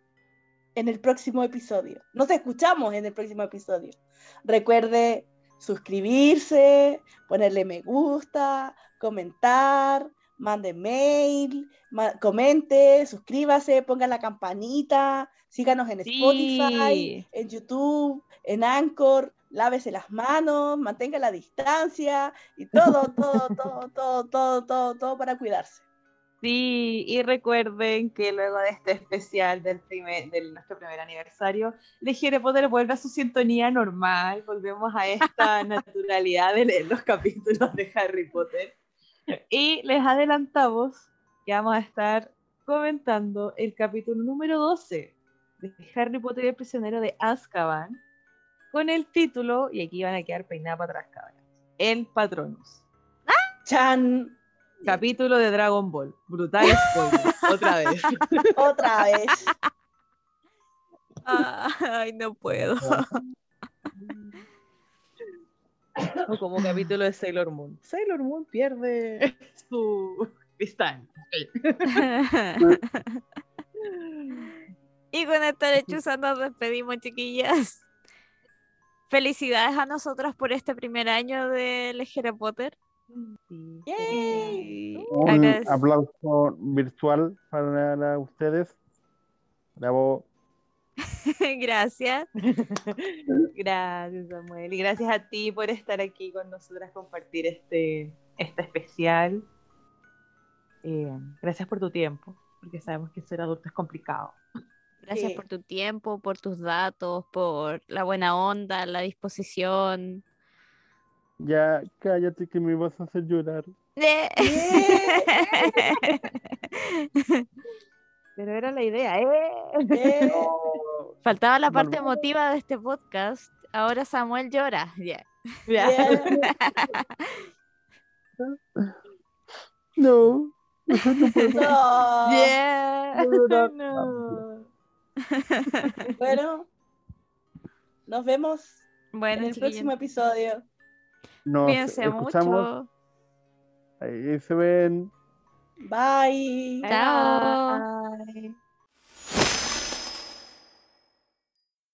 en el próximo episodio. Nos escuchamos en el próximo episodio. Recuerde suscribirse, ponerle me gusta, comentar, mande mail, comente, suscríbase, ponga la campanita, síganos en Spotify, en YouTube, en Anchor, lávese las manos, mantenga la distancia y todo, todo, todo, todo, todo, todo, todo para cuidarse. Sí, y recuerden que luego de este especial del primer, de nuestro primer aniversario, Harry Potter vuelve a su sintonía normal, volvemos a esta naturalidad de leer los capítulos de Harry Potter. Y les adelantamos que vamos a estar comentando el capítulo número 12 de Harry Potter y el prisionero de Azkaban, con el título, y aquí van a quedar peinadas para atrás, cabras, El Patronus. ¡Chan! Capítulo de Dragon Ball. Brutal spoiler. Otra vez. Otra vez. Ay, no puedo. O como capítulo de Sailor Moon. Sailor Moon pierde su cristal. y con esta lechuza nos despedimos, chiquillas. Felicidades a nosotros por este primer año de Harry Potter. Yay. Un aplauso virtual para ustedes. Bravo. gracias. gracias, Samuel. Y gracias a ti por estar aquí con nosotras, compartir este, este especial. Eh, gracias por tu tiempo, porque sabemos que ser adulto es complicado. Gracias Sí. por tu tiempo, por tus datos, por la buena onda, la disposición. Ya, cállate que me vas a hacer llorar. Eh. Pero era la idea, ¿eh? Eh, Faltaba la parte Normal. emotiva de este podcast. Ahora Samuel llora. Ya. bien. No, no puedo No. Yeah. llorar. No. Bueno, nos vemos Bueno, en el próximo episodio. Nos cuídense escuchamos. mucho. Ahí se ven. Bye. Chao. Bye.